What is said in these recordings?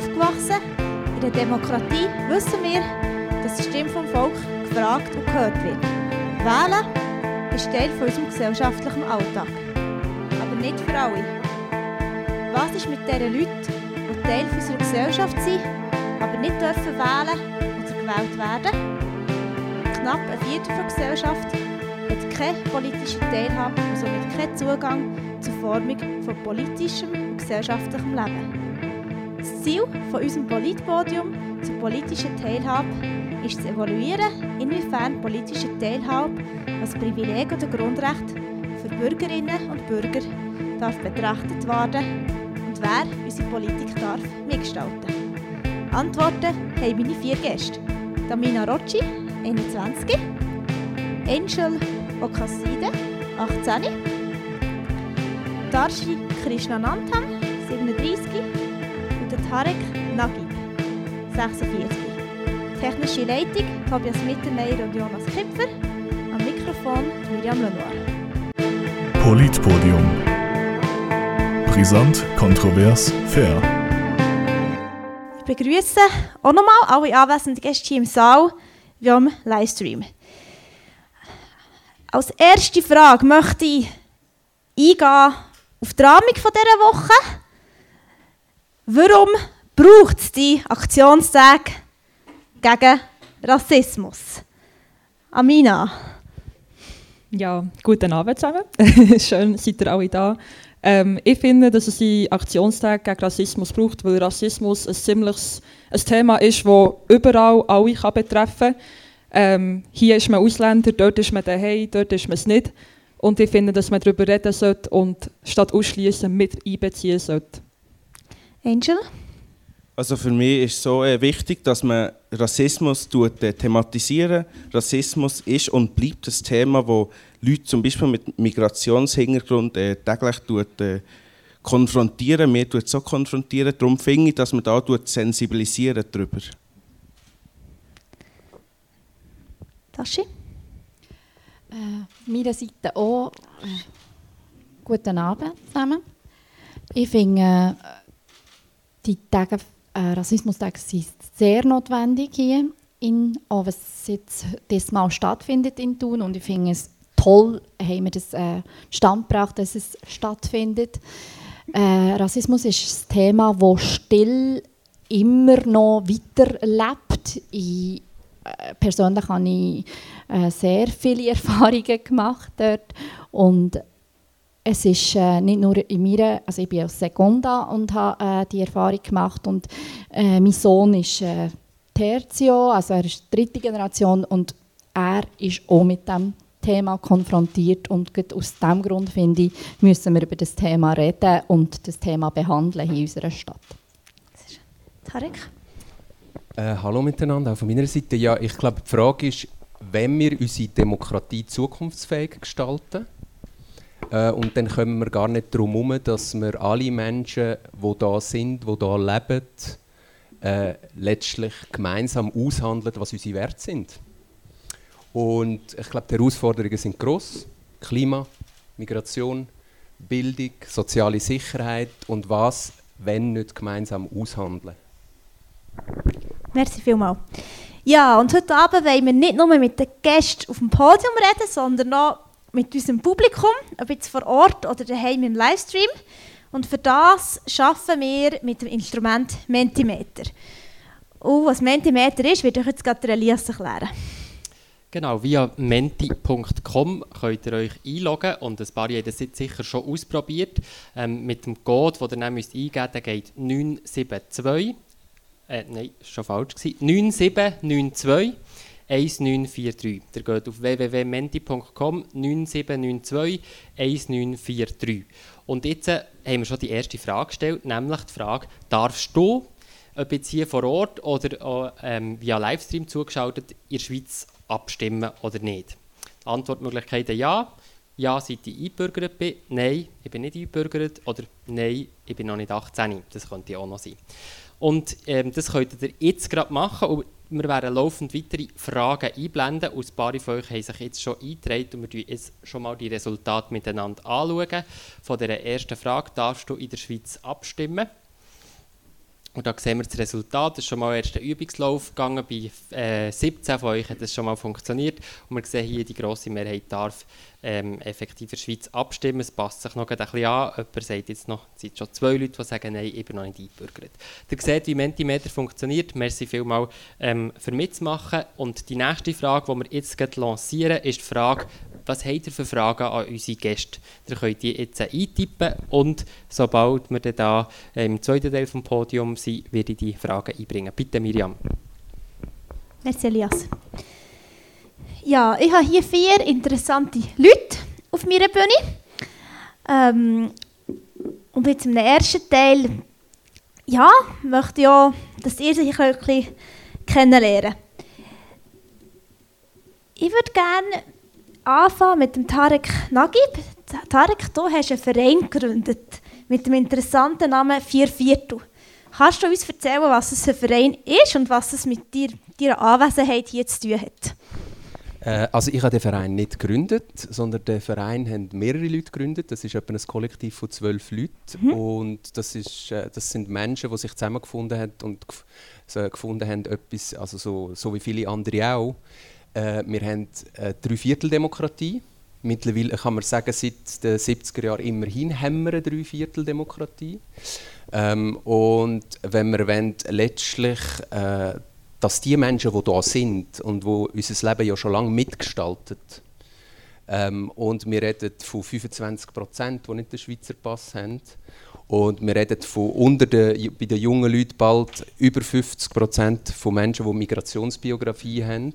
aufgewachsen. In der Demokratie wissen wir, dass die Stimme vom Volk gefragt und gehört wird. Wählen ist Teil von unserem gesellschaftlichen Alltag. Aber nicht für alle. Was ist mit diesen Leuten, die Teil unserer Gesellschaft sind, aber nicht dürfen wählen oder gewählt werden? Knapp ein Viertel der Gesellschaft hat keine politische Teilhabe und somit keinen Zugang zur Formung von politischem und gesellschaftlichem Leben. Das Ziel von unserem Politpodium zur politischen Teilhabe ist zu evaluieren, inwiefern politische Teilhabe als Privileg oder Grundrecht für Bürgerinnen und Bürger darf betrachtet werden und wer unsere Politik darf mitgestalten. Antworten haben meine vier Gäste. Tamina Rocci, 21, Angel Okaside, 18, Darshi Krishnanandhan, 37 und der Tarek Nagib, 46. Technische Leitung Tobias Mittermeier und Jonas Kipfer. Am Mikrofon Miriam Lenoir. Politpodium. Brisant, kontrovers, fair. Ich begrüße auch nochmal alle anwesenden Gäste hier im Saal wie am Livestream. Als erste Frage möchte ich eingehen auf die Rahmung dieser Woche. Warum braucht es die Aktionstage gegen Rassismus? Amina. Ja, guten Abend zusammen. Schön, seid ihr alle da. Ähm, ich finde, dass es die Aktionstage gegen Rassismus braucht, weil Rassismus ein ziemliches ein Thema ist, das überall alle kann betreffen kann. Ähm, hier ist man Ausländer, dort ist man daheim, dort ist man es nicht. Und ich finde, dass man darüber reden sollte und statt ausschließen mit einbeziehen sollte. Angel? Also für mich ist es so äh, wichtig, dass man Rassismus tut, äh, thematisieren. Rassismus ist und bleibt ein Thema, wo Leute zum Beispiel mit Migrationshintergrund äh, täglich tut, äh, konfrontieren. Wir tut so konfrontieren. Darum finde ich, dass man da tut sensibilisieren darüber. Taschi? Äh, meiner Seite auch äh, guten Abend zusammen. Ich finde, äh, die Tage, äh, Rassismustage sind sehr notwendig hier, in, auch was jetzt diesmal stattfindet in Thun. Und ich finde es toll, haben wir das äh, Stand gebracht, dass es stattfindet. Äh, Rassismus ist ein Thema, das still immer noch weiterlebt. Ich, äh, persönlich habe ich äh, sehr viele Erfahrungen gemacht dort und es ist äh, nicht nur in mir, also ich bin aus Segunda und habe äh, die Erfahrung gemacht und äh, mein Sohn ist äh, Tertio, also er ist dritte Generation und er ist auch mit dem Thema konfrontiert und aus diesem Grund finde ich, müssen wir über das Thema reden und das Thema behandeln hier in unserer Stadt. Tarek? Äh, hallo miteinander, auch von meiner Seite. Ja, ich glaube, die Frage ist, wenn wir unsere Demokratie zukunftsfähig gestalten, äh, und dann kommen wir gar nicht darum herum, dass wir alle Menschen, die da sind, die da leben, äh, letztlich gemeinsam aushandeln, was unsere Werte sind. Und ich glaube, die Herausforderungen sind groß: Klima, Migration, Bildung, soziale Sicherheit und was, wenn nicht gemeinsam aushandeln. Merci vielmals. Ja, und heute Abend wollen wir nicht nur mit den Gästen auf dem Podium reden, sondern auch mit unserem Publikum, ob jetzt vor Ort oder daheim im Livestream. Und für das arbeiten wir mit dem Instrument Mentimeter. Und was Mentimeter ist, wird euch jetzt gerade Elias erklären. Genau, via menti.com könnt ihr euch einloggen und ein paar haben das sicher schon ausprobiert. Ähm, mit dem Code, den ihr dann müsst eingeben müsst, geht 972, äh, nein, schon falsch gewesen, 9792 1943. Ihr geht auf www.menti.com 9792 1943. Und jetzt äh, haben wir schon die erste Frage gestellt, nämlich die Frage, darfst du, ob jetzt hier vor Ort oder auch, ähm, via Livestream zugeschaltet, in der Schweiz abstimmen oder nicht? Antwortmöglichkeiten ja, ja, seit ich eingebürgert bin, nein, ich bin nicht eingebürgert oder nein, ich bin noch nicht 18. Das könnte auch noch sein. Und ähm, das könnt ihr jetzt gerade machen. Und wir werden laufend weitere Fragen einblenden. Ein paar von euch haben sich jetzt schon eingetragen und wir schauen jetzt schon mal die Resultate miteinander anschauen. Von der ersten Frage, darfst du in der Schweiz abstimmen? Und da sehen wir das Resultat. Es ist schon mal erst ein Übungslauf gegangen. Bei äh, 17 von euch hat das schon mal funktioniert. Und wir sehen hier, die grosse Mehrheit darf ähm, effektiv in der Schweiz abstimmen. Es passt sich noch ein bisschen an. Jemand sagt jetzt noch, es sind schon zwei Leute, die sagen, nein, ich bin noch nicht eingebürgert. Ihr seht, wie Mentimeter funktioniert. Merci vielmals ähm, für mitzumachen. Und die nächste Frage, die wir jetzt lancieren, ist die Frage, was habt ihr für Fragen an unsere Gäste? Ihr könnt die jetzt eintippen und sobald wir dann da äh, im zweiten Teil des Podiums sind, werde ich die Fragen einbringen. Bitte Miriam. Merci Elias. Ja, ich habe hier vier interessante Leute auf meiner Bühne. Ähm, und jetzt im ersten Teil ja, möchte ich auch, dass ihr sich ein bisschen kennenlernen. Ich würde gerne anfangen mit dem Tarek Nagib. Tarek, du hast einen Verein gegründet mit dem interessanten Namen Vier Viertel. Kannst du uns erzählen, was es für ein Verein ist und was es mit dir, deiner Anwesenheit hier zu tun hat? Äh, also ich habe den Verein nicht gegründet, sondern den Verein haben mehrere Leute gegründet. Das ist etwa ein Kollektiv von zwölf Leuten mhm. und das, ist, äh, das sind Menschen, die sich zusammengefunden haben und gefunden haben, etwas, also so, so wie viele andere auch, äh, wir haben eine Dreivierteldemokratie. Mittlerweile kann man sagen, seit den 70er Jahren immerhin haben wir eine Dreivierteldemokratie. Ähm, und wenn wir wollen, letztlich, äh, dass die Menschen, die da sind und die unser Leben ja schon lange mitgestalten, ähm, und wir reden von 25 Prozent, die nicht den Schweizer Pass haben, und wir reden von unter den, bei den jungen Leuten bald über 50 Prozent von Menschen, die Migrationsbiografie haben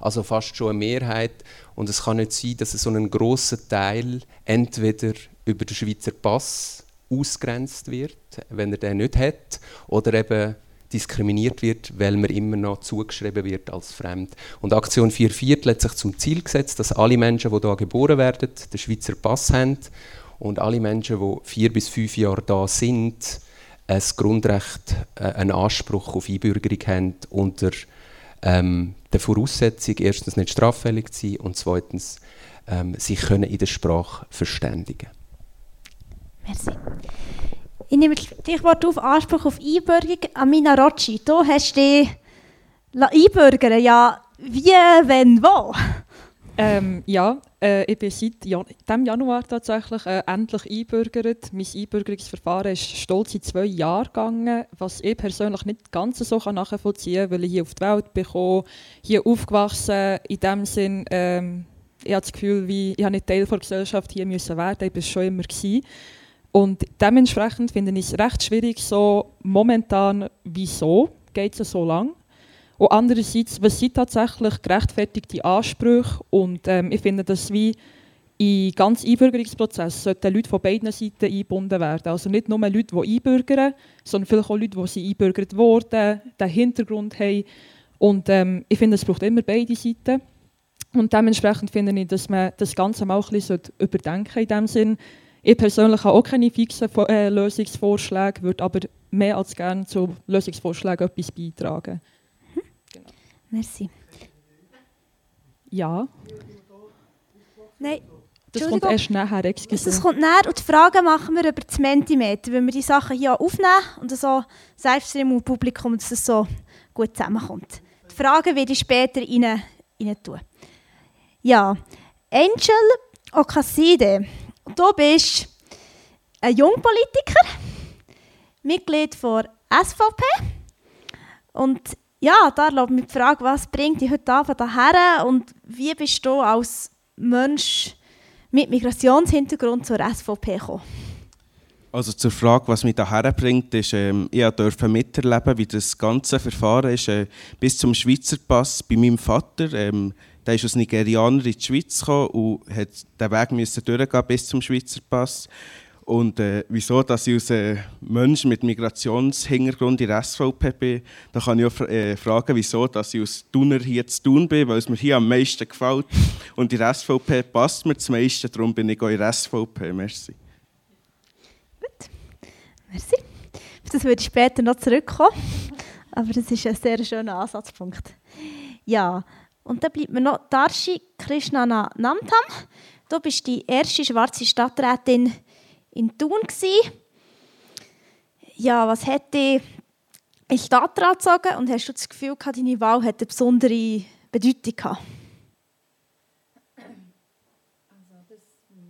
also fast schon eine Mehrheit. Und es kann nicht sein, dass so ein großer Teil entweder über den Schweizer Pass ausgrenzt wird, wenn er den nicht hat, oder eben diskriminiert wird, weil man immer noch zugeschrieben wird als fremd. Und Aktion 4 Viertel hat sich zum Ziel gesetzt, dass alle Menschen, die hier geboren werden, den Schweizer Pass haben und alle Menschen, die vier bis fünf Jahre da sind, ein Grundrecht, äh, einen Anspruch auf Einbürgerung haben unter ähm, der Voraussetzung, erstens nicht straffällig zu sein und zweitens ähm, sich können in der Sprache verständigen. Merci. Ich nehme das Stichwort auf Anspruch auf Einbürgerung. Amina Rocci, du hast dich einbürgern Ja, wie, wenn, wo? Ähm, ja, äh, ich bin seit Jan dem Januar tatsächlich äh, endlich einbürgert. Mein Einbürgerungsverfahren ist stolz in zwei Jahre gegangen, was ich persönlich nicht ganz so nachvollziehen kann, weil ich hier auf die Welt bin, hier aufgewachsen. In dem Sinn, ähm, ich habe das Gefühl, wie, ich habe nicht Teil der Gesellschaft hier müssen werden, ich war schon immer. Gewesen. Und dementsprechend finde ich es recht schwierig, so momentan, wieso geht es so lang? Und andererseits, was sind tatsächlich gerechtfertigte Ansprüche? Und ähm, ich finde, dass wie in ganz Einbürgerungsprozess sollten Leute von beiden Seiten eingebunden werden. Also nicht nur Leute, die einbürgern, sondern vielleicht auch Leute, die sie einbürgert wurden, den Hintergrund haben. Und ähm, ich finde, es braucht immer beide Seiten. Und dementsprechend finde ich, dass man das Ganze mal ein bisschen überdenken in dem Sinn. Ich persönlich habe auch keine fixen äh, Lösungsvorschläge, würde aber mehr als gerne zu Lösungsvorschlägen etwas beitragen. Merci. Ja. Nein. Das kommt erst nachher, excuse. Das kommt nachher und die Fragen machen wir über das Mentimeter, wenn wir die Sachen hier aufnehmen und so Selbststream und Publikum, dass es so gut zusammenkommt. Die Fragen werde ich später rein, rein tun. Ja, Angel Okaside, du bist ein Jungpolitiker, Mitglied der SVP und ja, da erlaubt mich die Frage, was bringt dich heute Abend hierher und wie bist du als Mensch mit Migrationshintergrund zur SVP gekommen? Also zur Frage, was mich hierher bringt, ist, ähm, ich durfte miterleben, wie das ganze Verfahren ist, äh, bis zum Schweizer Pass bei meinem Vater. Ähm, der ist als Nigerianer in die Schweiz gekommen und hat den Weg durchgehen bis zum Schweizer Pass. Und äh, wieso, dass ich als äh, Mensch mit Migrationshintergrund in der SVP bin, da kann ich auch äh, fragen, wieso, dass ich als Thuner hier zu tun bin, weil es mir hier am meisten gefällt. Und in der SVP passt mir das meiste, darum bin ich auch in der SVP. Merci. Gut, merci. Das würde ich später noch zurückkommen. Aber das ist ein sehr schöner Ansatzpunkt. Ja, und dann bleibt mir noch Darshi Krishnana Namtam. Du bist die erste schwarze Stadträtin in Thun. Gewesen. Ja, was hat dich in den Stadtrat gezogen und hast du das Gefühl gehabt, deine Wahl hat eine besondere Bedeutung gehabt?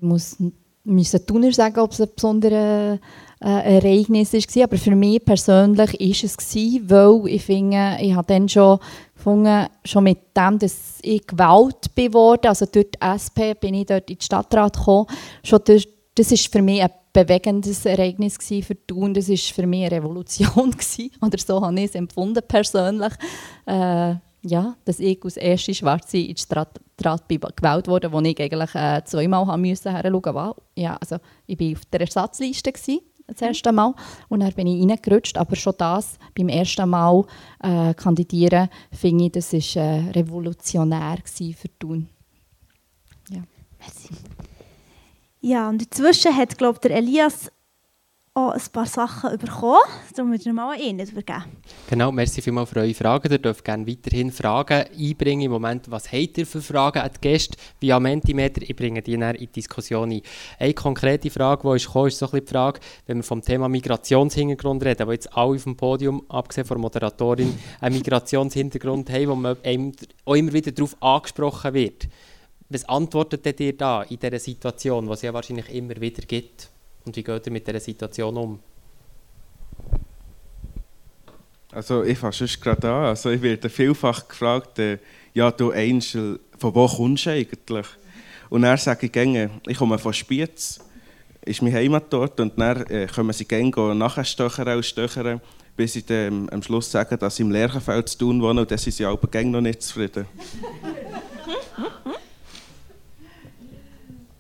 muss müssen Thuner sagen, ob es ein besonderes äh, Ereignis war. Aber für mich persönlich war es, weil ich finde, ich habe dann schon gefunden, schon mit dem, dass ich gewählt bin worden, also durch die SP bin ich dort in den Stadtrat gekommen, schon durch, das ist für mich ein bewegendes Ereignis für Thun. Das war für mich eine Revolution gewesen, oder so habe ich es empfunden persönlich. Äh, ja, dass ich als erste Schwarze in die Stadtrat gewählt wurde, wo ich eigentlich äh, zweimal haben musste hinschauen. Ja, also ich war auf der Ersatzliste gewesen, das erste Mal und dann bin ich reingerutscht, aber schon das beim ersten Mal äh, kandidieren, finde ich, das war äh, revolutionär für Thun. Ja. Merci. Ja, und inzwischen hat, glaube der Elias auch ein paar Sachen bekommen. Darum würde ich mal an ihn übergeben. Genau, merci vielmals für eure Fragen. Ihr dürft gerne weiterhin Fragen einbringen. Im Moment, was habt ihr für Fragen an die Gäste via Mentimeter? Ich bringe die dann in die Diskussion ein. Eine konkrete Frage, die ist gekommen, ist so ein die Frage, wenn wir vom Thema Migrationshintergrund reden, aber jetzt alle auf dem Podium, abgesehen von der Moderatorin, einen Migrationshintergrund haben, wo man auch immer wieder darauf angesprochen wird. Was antwortet ihr da in dieser Situation, was es ja wahrscheinlich immer wieder gibt? Und wie geht ihr mit dieser Situation um? Also ich fange sonst gerade an. Also ich werde vielfach gefragt, äh, ja du Angel, von wo kommst du eigentlich? Und dann sage ich gerne, ich komme von Spiez, ist mein Heimatort und dann äh, können sie gerne nachher stöchern und stöchern, bis sie dann am Schluss sagen, dass sie im Lerchenfeld zu tun wohnen und dann sind sie aber noch nicht zufrieden.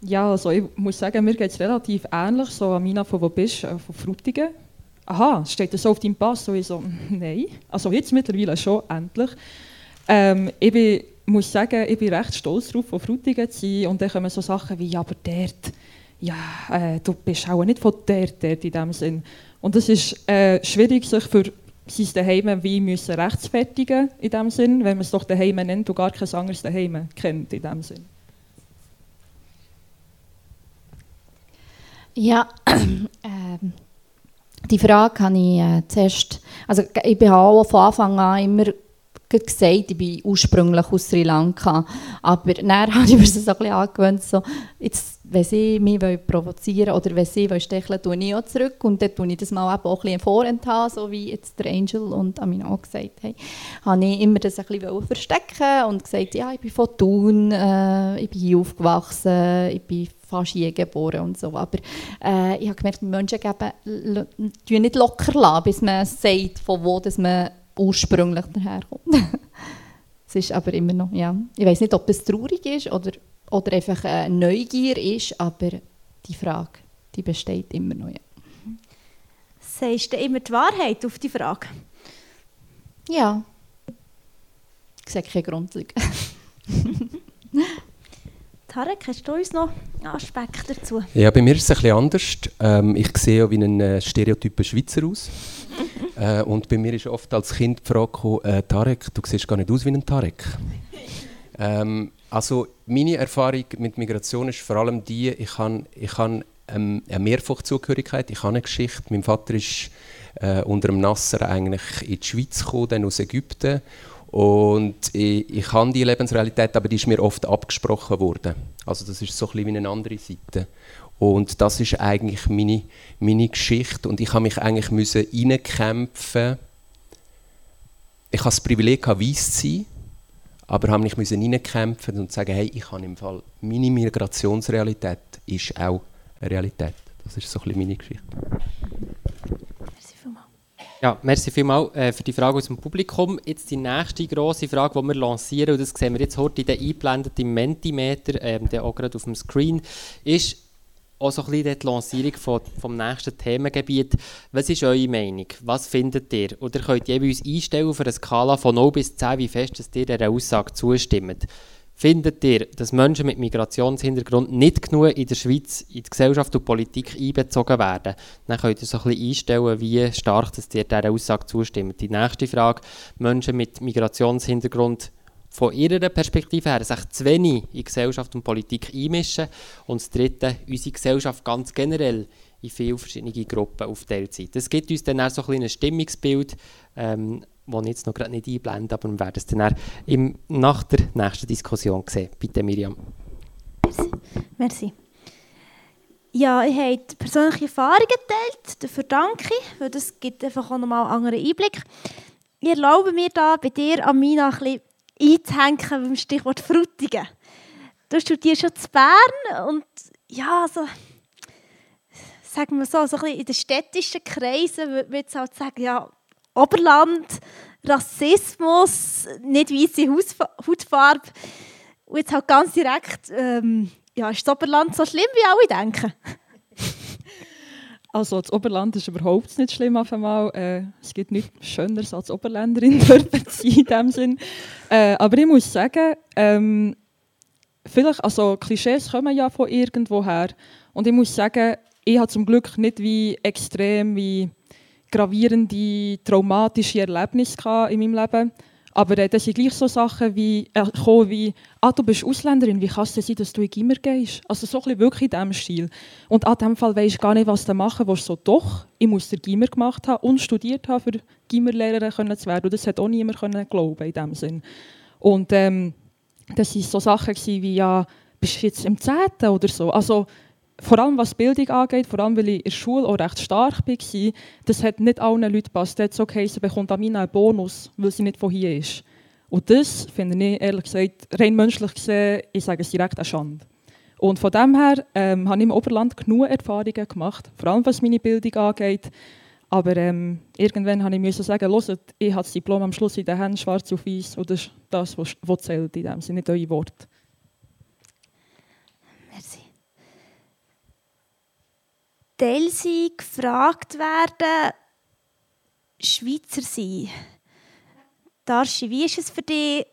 Ja, also ich muss sagen, mir geht es relativ ähnlich. So, Amina, von wo bist du? Äh, von Frutigen. Aha, steht das so auf deinem Pass? So, ich so, nein. Also jetzt mittlerweile schon, endlich. Ähm, ich bin, muss sagen, ich bin recht stolz darauf, von Frutigen zu sein. Und dann kommen so Sachen wie, ja, aber dort, ja, äh, du bist auch nicht von dort, dort in dem Sinn. Und es ist äh, schwierig, sich für sein Daheim wie müssen rechtfertigen in dem Sinn, wenn man es doch Daheim nennt und gar kein anderes Daheim kennt in dem Sinn. Ja, äh, die Frage habe ich äh, zuerst, also ich habe von Anfang an immer gesagt, ich bin ursprünglich aus Sri Lanka, aber dann habe ich mir das so ein bisschen angewöhnt, so, jetzt, wenn sie mich provozieren oder wenn sie stecheln tue ich auch zurück und dann tue ich das mal auch ein bisschen vorenthalten, so wie jetzt der Angel und Amina auch gesagt haben, habe ich immer das ein bisschen verstecken und gesagt, ja, ich bin von Thun, äh, ich bin hier aufgewachsen, ich bin fast je geboren und so. Aber äh, ich habe gemerkt, Menschen geben, nicht locker lassen, bis man sagt, von wo dass man ursprünglich daherkommt. es ist aber immer noch, ja. Ich weiß nicht, ob es traurig ist oder, oder einfach äh, Neugier ist, aber die Frage, die besteht immer noch, ja. Sagst du immer die Wahrheit auf die Frage? Ja. Ich sehe keinen Grund. Tarek, hast du uns noch Aspekte dazu? Ja, bei mir ist es ein bisschen anders. Ähm, ich sehe ja wie ein äh, stereotyper Schweizer aus. äh, und bei mir ist oft als Kind die Frage gekommen, äh, Tarek, du siehst gar nicht aus wie ein Tarek. ähm, also meine Erfahrung mit Migration ist vor allem die, ich habe ich han, ähm, eine Mehrfachzugehörigkeit, ich habe eine Geschichte. Mein Vater ist äh, unter dem Nasser eigentlich in die Schweiz gekommen, dann aus Ägypten und ich, ich habe die Lebensrealität, aber die ist mir oft abgesprochen worden. Also das ist so ein bisschen wie eine andere Seite. Und das ist eigentlich meine, meine Geschichte. Und ich habe mich eigentlich müssen reinkämpfen. Ich habe das Privileg, weiß zu sein, aber habe mich müssen reinkämpfen und sagen, hey, ich habe im Fall, meine Migrationsrealität ist auch eine Realität. Das ist so ein bisschen meine Geschichte. Ja, merci vielmals äh, für die Frage aus dem Publikum. Jetzt die nächste grosse Frage, die wir lancieren, und das sehen wir jetzt heute in den eingeblendeten Mentimeter, ähm, der auch gerade auf dem Screen, ist auch so ein bisschen die Lancierung von, vom nächsten Themengebiet. Was ist eure Meinung? Was findet ihr? Oder könnt ihr uns einstellen auf einer Skala von 0 bis 10, wie fest dass ihr dieser Aussage zustimmt? Findet ihr, dass Menschen mit Migrationshintergrund nicht genug in der Schweiz in die Gesellschaft und Politik einbezogen werden? Dann könnt ihr so ein bisschen einstellen, wie stark dass ihr dieser Aussage zustimmt. Die nächste Frage, Menschen mit Migrationshintergrund von ihrer Perspektive her sich zu wenig in Gesellschaft und Politik einmischen. Und das dritte, unsere Gesellschaft ganz generell in viele verschiedene Gruppen aufteilt sind. Das gibt uns dann auch so ein kleines Stimmungsbild, ähm, ich jetzt noch gerade nicht einblende, aber wir werden es dann im, nach der nächsten Diskussion sehen. Bitte, Miriam. Merci. Ja, ich habe persönliche Erfahrungen geteilt, dafür danke ich, weil das gibt einfach auch nochmal einen anderen Einblick. Ich erlaube mir da bei dir, Amina, ein bisschen einzuhängen beim Stichwort Frutigen. Du studierst schon zu Bern und ja, so, sagen wir so, so ein bisschen in den städtischen Kreisen würde man jetzt halt sagen, ja, Oberland, Rassismus, nicht weiße Hautfarbe. Und jetzt halt ganz direkt, ähm, ja, ist das Oberland so schlimm, wie alle denken? Also das Oberland ist überhaupt nicht schlimm auf einmal. Äh, es gibt nichts Schöneres als Oberländerin dort sein in dem Sinn. Äh, aber ich muss sagen, ähm, vielleicht, also Klischees kommen ja von irgendwoher. Und ich muss sagen, ich habe zum Glück nicht wie extrem wie gravierende traumatische Erlebnisse in meinem Leben. Aber äh, das sind gleich so Sachen wie, äh, wie «Ah, du bist Ausländerin, wie kann es sein, dass du in Gimmer gehst?» Also so ein wirklich in diesem Stil. Und an diesem Fall weisst du gar nicht, was du machen willst. So «Doch, ich muss den Gimmer gemacht haben und studiert haben, für Gimmerlehrerin zu werden.» Und das hat auch niemand können glauben in diesem Sinn. Und ähm, das waren so Sachen wie «Ja, bist du jetzt im Zehnten?» oder so. Also vor allem was Bildung angeht, vor allem weil ich in der Schule auch recht stark war, das hat nicht allen Leuten gepasst. So okay, sie bekommt Amina einen Bonus, weil sie nicht von hier ist. Und das finde ich ehrlich gesagt, rein menschlich gesehen, ich sage es direkt, eine Schande. Und von dem her ähm, habe ich im Oberland genug Erfahrungen gemacht, vor allem was meine Bildung angeht. Aber ähm, irgendwann habe ich sagen, hört, ich habe das Diplom am Schluss in den Händen, schwarz auf weiß, und das ist das, was zählt in dem Sinne, nicht eure Worte. Teil sein, gefragt werden, Schweizer sein. Darshi, wie ist es für dich,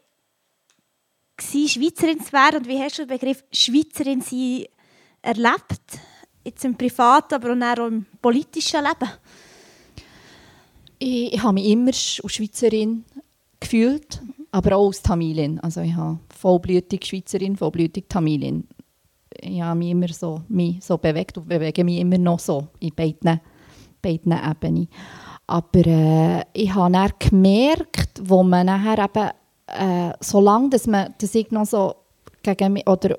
Schweizerin zu werden und wie hast du den Begriff Schweizerin sein erlebt? Jetzt im privaten, aber auch im politischen Leben? Ich, ich habe mich immer als Schweizerin gefühlt, aber auch als Tamilin. Also ich habe vollblütige Schweizerin, vollblütige Tamilin habe mich immer so, mich so bewegt und bewege mich immer noch so in beiden, beiden Ebenen. Aber äh, ich habe dann gemerkt, wo man nachher eben, äh, solange dass man das ich noch so gegen mich, oder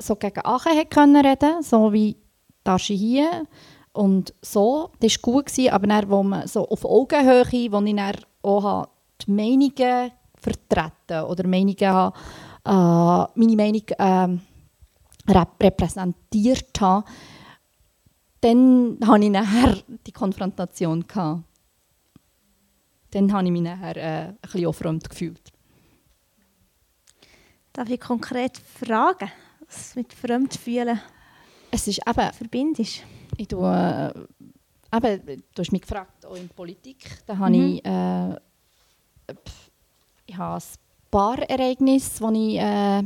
so gegen Achen hat können reden, so wie Tasche hier und so, das war gut, gewesen, aber dann, wo man so auf Augenhöhe, wo ich dann auch die Meinungen vertreten oder Meinungen habe, äh, meine Meinung äh, repräsentiert habe, dann hatte ich nachher die Konfrontation. Gehabt. Dann habe ich mich nachher äh, ein bisschen aufräumt gefühlt. Darf ich konkret fragen, was mit Fremdfühlen es ist eben, verbindest? Ich tue, äh, eben, du hast mich gefragt, auch in Politik. Da habe mhm. ich, äh, ich habe ein paar Ereignisse, die ich äh,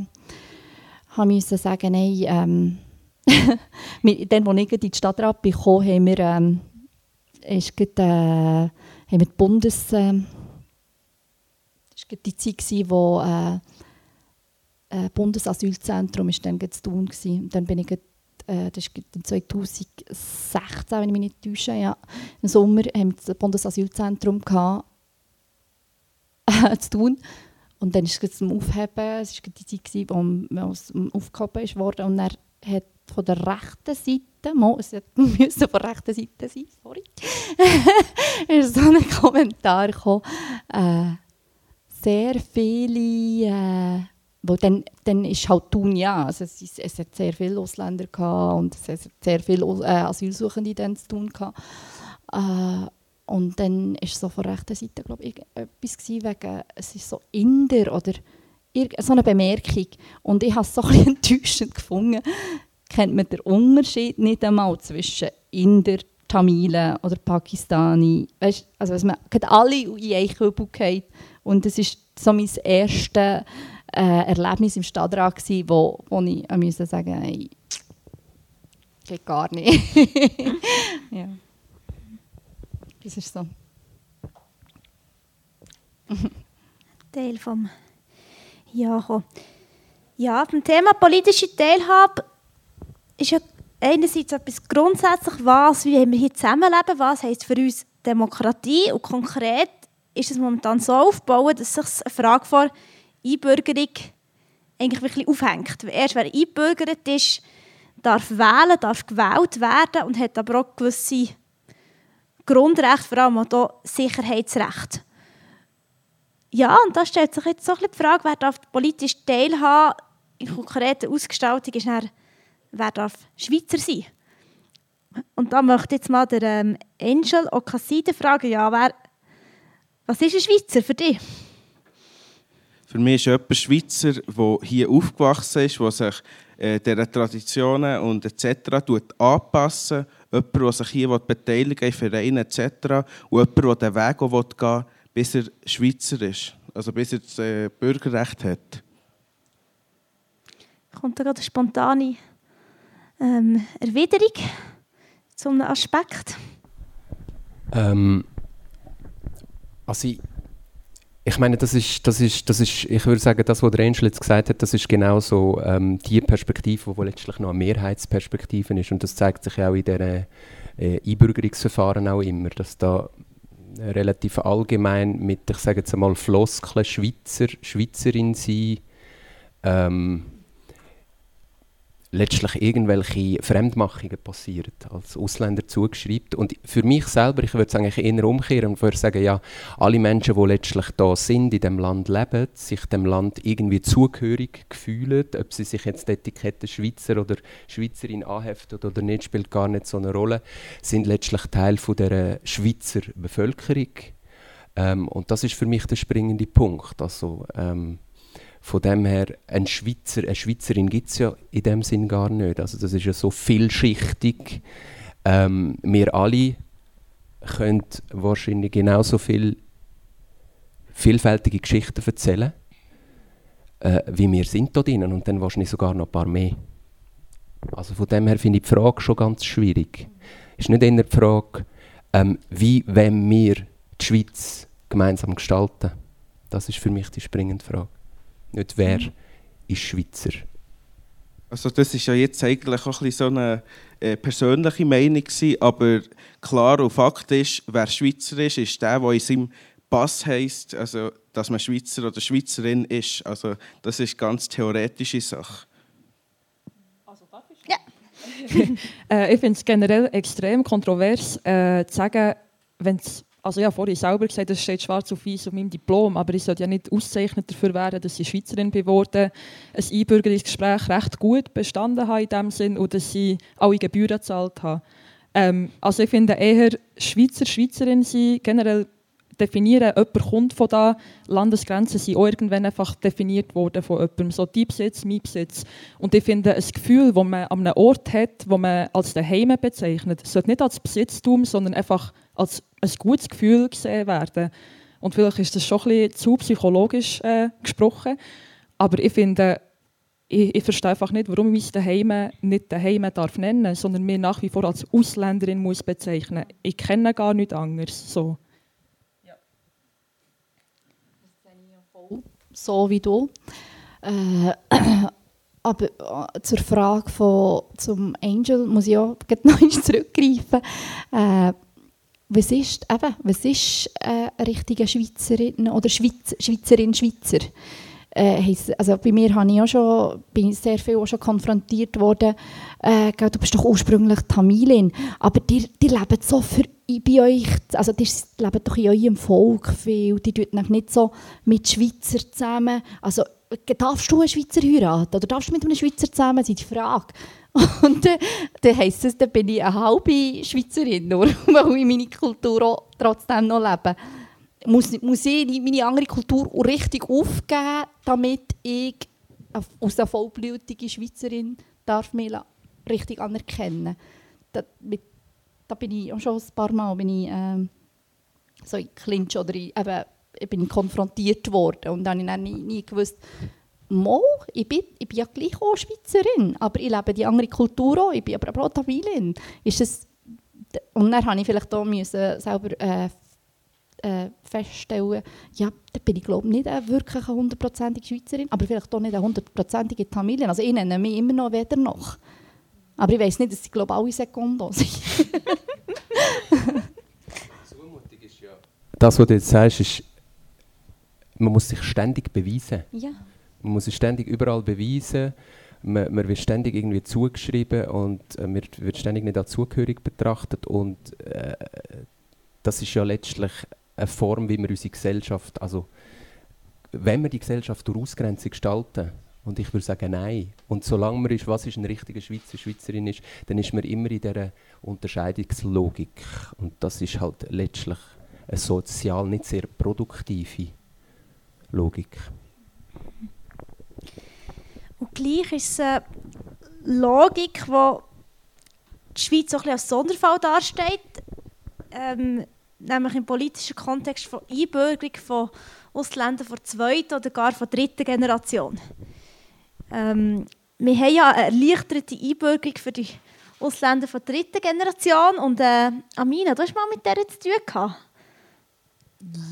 musste sagen, nein, ähm, dann, als ich in die Stadtrat kam, haben wir, ähm, ist grad, äh, haben wir die Bundes... Äh, das war die Zeit, wo äh, äh, Bundesasylzentrum ist dann zu tun war. Und dann bin ich äh, das war 2016, wenn ich mich nicht täusche, ja. im Sommer haben wir das Bundesasylzentrum gehabt, äh, zu tun. Und dann ist es zum Aufheben, es war die Zeit, wo es aufgehoben wurde. Und er hat von der rechten Seite, es musste von der rechten Seite sein, sorry, ist so ein Kommentar gekommen, äh, sehr viele, äh, weil dann, dann ist halt tun ja, also es, ist, es hat sehr viele Ausländer gehabt und es hat sehr viele äh, Asylsuchende dann zu tun gehabt. Äh, und dann war so von rechter Seite glaube ich, etwas wegen, es ist so Inder oder so eine Bemerkung. Und ich habe es so ein enttäuschend gefunden. Kennt man den Unterschied nicht einmal zwischen Inder, Tamilen oder Pakistani? Weißt, also was man alle in einen Kübel. Und das war so mein erstes äh, Erlebnis im Stadtrat, gewesen, wo, wo ich musste sagen, hey, geht gar nicht. ja. Das ist so. Teil vom Ja Ja, beim Thema politische Teilhabe ist ja einerseits etwas grundsätzlich, was, wie wir hier zusammenleben, was heisst für uns Demokratie und konkret ist es momentan so aufgebaut, dass sich eine Frage vor Einbürgerung eigentlich wirklich aufhängt. Erst wer eingebürgert ist, darf wählen, darf gewählt werden und hat aber auch gewisse Grundrechte, vor allem auch hier Sicherheitsrechte. Ja, und da stellt sich jetzt so ein die Frage, wer darf politisch teilhaben in konkreter Ausgestaltung ist dann, wer darf Schweizer sein? Und da möchte jetzt mal der ähm, Angel Okasside fragen, ja, wer, was ist ein Schweizer für dich? Für mich ist jemand Schweizer, der hier aufgewachsen ist, der sich äh, dieser Traditionen und etc. anpassen Jemand, der sich hier beteiligen in Vereinen etc. Und jemand, der den Weg gehen will, bis er Schweizer ist. Also bis er das äh, Bürgerrecht hat. Kommt da gerade eine spontane ähm, Erwiderung zu einem Aspekt? Ähm, also ich, ich meine, das ist, das ist, das ist, ich würde sagen, das, was der Angel jetzt gesagt hat, das ist genau so ähm, die Perspektive, die letztlich noch eine Mehrheitsperspektive ist. Und das zeigt sich auch in diesen äh, Einbürgerungsverfahren auch immer, dass da relativ allgemein mit, ich sage jetzt einmal, Floskeln Schweizer, Schweizerin sein, ähm, letztlich irgendwelche Fremdmachungen passieren, als Ausländer zugeschrieben. Und für mich selber, ich würde es eigentlich eher umkehren und würde sagen, ja, alle Menschen, die letztlich da sind, in dem Land leben, sich dem Land irgendwie zugehörig fühlen, ob sie sich jetzt die Etikette Schweizer oder Schweizerin anheften oder nicht, spielt gar nicht so eine Rolle, sind letztlich Teil von der Schweizer Bevölkerung. Ähm, und das ist für mich der springende Punkt. Also, ähm, von dem her, ein Schweizer, eine Schweizerin gibt es ja in dem Sinn gar nicht. Also das ist ja so vielschichtig. Ähm, wir alle können wahrscheinlich genauso viel vielfältige Geschichten erzählen, äh, wie wir sind da drinnen und dann wahrscheinlich sogar noch ein paar mehr. Also von dem her finde ich die Frage schon ganz schwierig. Es ist nicht eher die Frage, ähm, wie wollen wir die Schweiz gemeinsam gestalten. Das ist für mich die springende Frage. Nicht wer mhm. ist Schweizer. Also das ist ja jetzt eigentlich auch ein so eine äh, persönliche Meinung gewesen, aber klar und Fakt ist, wer Schweizer ist, ist der, der in seinem Pass heisst, also dass man Schweizer oder Schweizerin ist. Also das ist eine ganz theoretische Sache. Also darf ich? Ja. äh, ich finde es generell extrem kontrovers äh, zu sagen, wenn es also ja, vorhin selber gesagt, es steht schwarz auf weiß auf meinem Diplom, aber ich sollte ja nicht ausgezeichnet dafür werden, dass ich Schweizerin geworden ein Einbürgerungsgespräch recht gut bestanden habe in dem Sinn und dass ich alle Gebühren gezahlt habe. Ähm, also ich finde eher Schweizer, Schweizerin sein, generell definieren, jemand kommt von da, Landesgrenzen sind auch irgendwann einfach definiert worden von jemandem, so dein Besitz, mein Besitz. Und ich finde, ein Gefühl, das man an einem Ort hat, wo man als daheim bezeichnet, sollte nicht als Besitztum, sondern einfach als ein gutes Gefühl gesehen werden. Und vielleicht ist das schon ein bisschen zu psychologisch äh, gesprochen. Aber ich finde, ich, ich, verstehe einfach nicht, warum ich daheim nicht daheim darf nennen, sondern mir nach wie vor als Ausländerin muss bezeichnen. Ich kenne gar nichts anderes. So. Ja. So wie du. Äh, aber äh, zur Frage von, zum Angel muss ich auch noch zurückgreifen. Äh, was ist, eben, was ist äh, eine richtige Schweizerin oder Schweiz, Schweizerin, Schweizer? Äh, also bei mir habe ich auch schon, bin ich sehr viel auch schon konfrontiert worden, äh, du bist doch ursprünglich Tamilin, aber die, die leben so für bei euch, also die leben doch in eurem Volk viel, die tun nicht so mit Schweizer zusammen, also darfst du einen Schweizer heiraten oder darfst du mit einem Schweizer zusammen sein, die Frage. Und dann, dann heisst es, dann bin ich eine halbe Schweizerin, nur weil ich meine Kultur auch trotzdem noch lebe. Muss, muss ich meine andere Kultur richtig aufgeben, damit ich als eine vollblutige Schweizerin darf mich richtig anerkennen da, mit, da bin ich auch schon ein paar Mal bin ich, ähm, so in Clinch oder in, eben, bin ich konfrontiert worden und dann habe ich nie, nie gewusst, Mo, ich bin, ich bin ja gleich auch Schweizerin, aber ich lebe die andere Kultur auch, ich bin aber auch Tamilin. Ist es, und dann musste ich vielleicht auch selber äh, äh, feststellen, ja, da bin ich glaube nicht eine wirklich eine hundertprozentige Schweizerin, aber vielleicht auch nicht eine hundertprozentige Tamilin. Also ich nenne mich immer noch weder noch. Aber ich weiß nicht, dass sie glaube alle Sekunden sind. Das, was du jetzt sagst, ist, man muss sich ständig beweisen. ja. Man muss sich ständig überall beweisen. Man, man wird ständig irgendwie zugeschrieben und äh, man wird ständig nicht als zugehörig betrachtet. Und äh, das ist ja letztlich eine Form, wie wir unsere Gesellschaft, also wenn wir die Gesellschaft durch Ausgrenzung gestalten, und ich würde sagen, nein. Und solange man ist, was ist ein richtiger Schweizer, Schweizerin ist, dann ist man immer in dieser Unterscheidungslogik. Und das ist halt letztlich eine sozial nicht sehr produktive Logik. Und gleich ist es eine Logik, die die Schweiz auch ein bisschen als Sonderfall darstellt. Ähm, nämlich im politischen Kontext von Einbürgerung von Ausländern von zweiter oder gar von dritter Generation. Ähm, wir haben ja eine erleichterte Einbürgerung für die Ausländer von dritter Generation. Und äh, Amina, du hast mal mit der zu tun gehabt.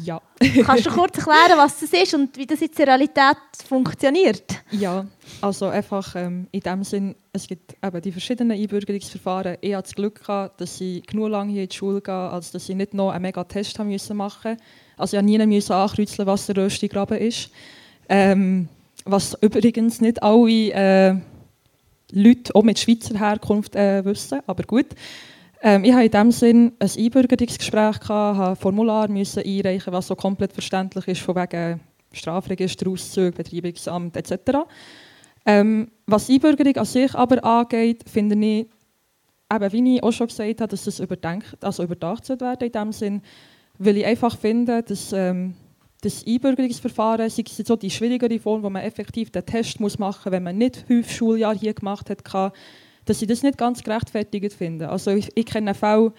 Ja. Kannst du kurz erklären, was das ist und wie das jetzt in der Realität funktioniert? Ja, also einfach ähm, in dem Sinn, es gibt eben die verschiedenen Einbürgerungsverfahren. Ich hatte das Glück, gehabt, dass ich genug lange hier in die Schule gehe, als dass ich nicht noch einen mega Test haben müssen machen Also ich musste nie müssen ankreuzeln, was der röste Graben ist. Ähm, was übrigens nicht alle äh, Leute, auch mit Schweizer Herkunft, äh, wissen, aber gut. Ähm, ich hatte in diesem Sinn ein Einbürgerungsgespräch, gehabt, ein Formular einreichen, was so komplett verständlich ist, von wegen Strafregister, Auszüge, Betreibungsamt etc. Ähm, was Einbürgerung an sich aber angeht, finde ich, eben, wie ich auch schon gesagt habe, dass das überdenkt, also überdacht werden in dem Sinn, weil ich einfach finde, dass ähm, das Einbürgerungsverfahren, sei es so die schwierigere Form, wo man effektiv den Test machen muss, wenn man nicht fünf Schuljahre hier gemacht hat, kann, dass ich das nicht ganz gerechtfertigt finde. Also ich, ich kenne Fälle,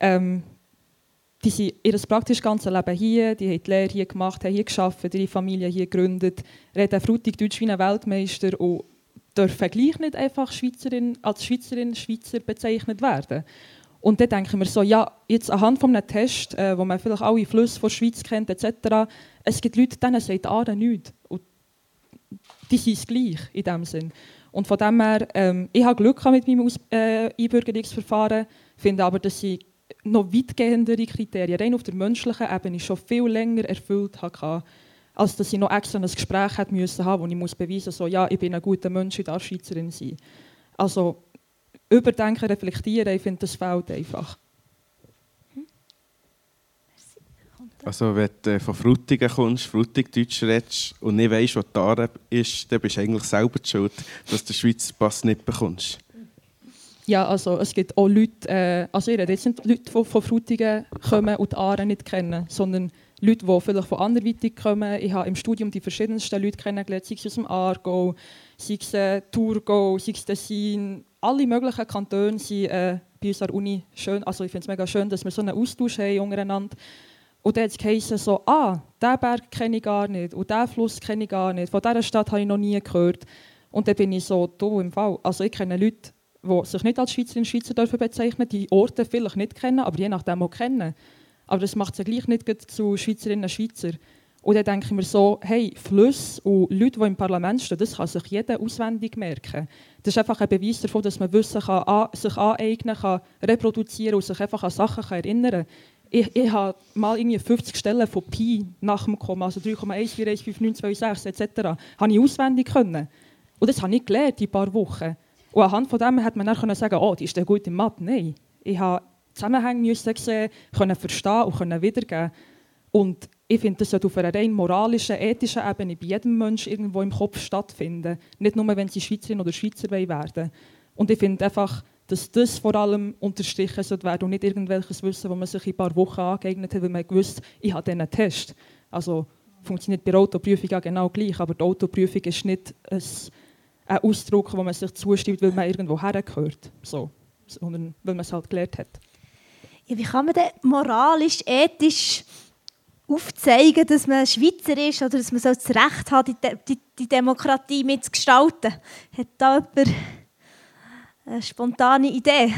ähm, die sind ihr praktisch ganzes Leben hier, die haben die Lehre hier gemacht, haben hier gearbeitet, ihre Familie hier gegründet, reden frutig Deutsch wie ein Weltmeister und dürfen gleich nicht einfach Schweizerin, als Schweizerin, Schweizer bezeichnet werden. Und dann denken wir so, ja, jetzt anhand von einem Test, äh, wo man vielleicht alle Flüsse der Schweiz kennt, etc., es gibt Leute, denen sagt Aare nichts. Und die sind gleich in dem Sinn. Und von dem her, ähm, ich habe Glück mit meinem Aus äh, Einbürgerungsverfahren, finde aber, dass ich noch weitgehendere Kriterien, rein auf der menschlichen Ebene, schon viel länger erfüllt habe, als dass ich noch extra ein Gespräch hätte müssen haben, wo ich muss beweisen muss, so, ja, ich bin ein guter Mensch, ich darf Schweizerin sein. Also überdenken, reflektieren, ich finde, das fehlt einfach. Also wenn du von Frutigen kommst, Frutig-Deutsch redest und nicht weißt, was da ist, dann bist du eigentlich selber die schuld, dass du den Schweizer Pass nicht bekommst. Ja, also es gibt auch Leute, äh, also ich rede jetzt nicht Leute, die von Frutigen kommen und die Aare nicht kennen, sondern Leute, die vielleicht von anderweitig kommen. Ich habe im Studium die verschiedensten Leute kennengelernt, sei es aus dem Aargau, sei es äh, Thurgau, sei es Tessin. Alle möglichen Kantone sind äh, bei uns an der Uni schön. Also ich finde es mega schön, dass wir so einen Austausch haben untereinander. Und dann hat es so, ah, diesen Berg kenne ich gar nicht und diesen Fluss kenne ich gar nicht. Von dieser Stadt habe ich noch nie gehört. Und dann bin ich so, du im Fall. Also ich kenne Leute, die sich nicht als Schweizerin und Schweizer dürfen bezeichnen, die Orte vielleicht nicht kennen, aber je nachdem auch kennen. Aber das macht sie gleich nicht zu Schweizerinnen und Schweizer. Und dann denke ich mir so, hey, Flüsse und Leute, die im Parlament stehen, das kann sich jeder auswendig merken. Das ist einfach ein Beweis davon, dass man Wissen kann, sich aneignen kann, reproduzieren und sich einfach an Sachen erinnern kann ich, ich habe mal irgendwie 50 Stellen von Pi nach dem Komma, also 3,1415926 etc., habe ich auswendig können. Und das habe ich gelernt in ein paar Wochen. Und anhand von dem hat man dann können sagen, oh, die ist ja gut im Mathe. Nein, ich habe Zusammenhänge müssen sehen, können verstehen und können wiedergeben. Und ich finde, das sollte auf einer rein moralischen, ethischen Ebene bei jedem Menschen irgendwo im Kopf stattfinden. Nicht nur, wenn sie Schweizerin oder Schweizer werden Und ich finde einfach, dass das vor allem unterstrichen sollte werden und nicht irgendwelches Wissen, das man sich in ein paar Wochen angeeignet hat, weil man gewusst ich habe diesen Test. Also funktioniert bei der Autoprüfung auch genau gleich, aber die Autoprüfung ist nicht ein, ein Ausdruck, wo man sich zustimmt, weil man irgendwo hergehört, so, sondern weil man es halt gelernt hat. Ja, wie kann man denn moralisch, ethisch aufzeigen, dass man Schweizer ist oder dass man so das Recht hat, die, die, die Demokratie mitzugestalten? Hat da jemand eine spontane Idee.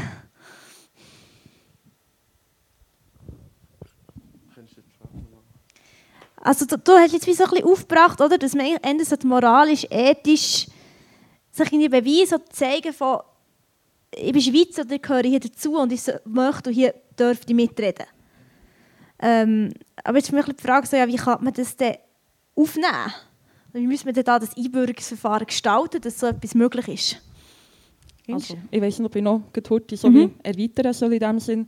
Also du, du, hast jetzt wie so ein bisschen aufgebracht, oder, dass man moralisch, ethisch sich in die Beweise zeigen von ich bin Schweizer oder ich gehöre hier dazu und ich möchte und hier dürfte ich mitreden. Ähm, aber jetzt ist mich die Frage, so, ja, wie kann man das denn aufnehmen? Wie müssen wir denn da das Einbürgerungsverfahren gestalten, dass so etwas möglich ist? Also, ich weiß nicht, ob ich noch heute so mhm. erweitern soll in dem Sinn.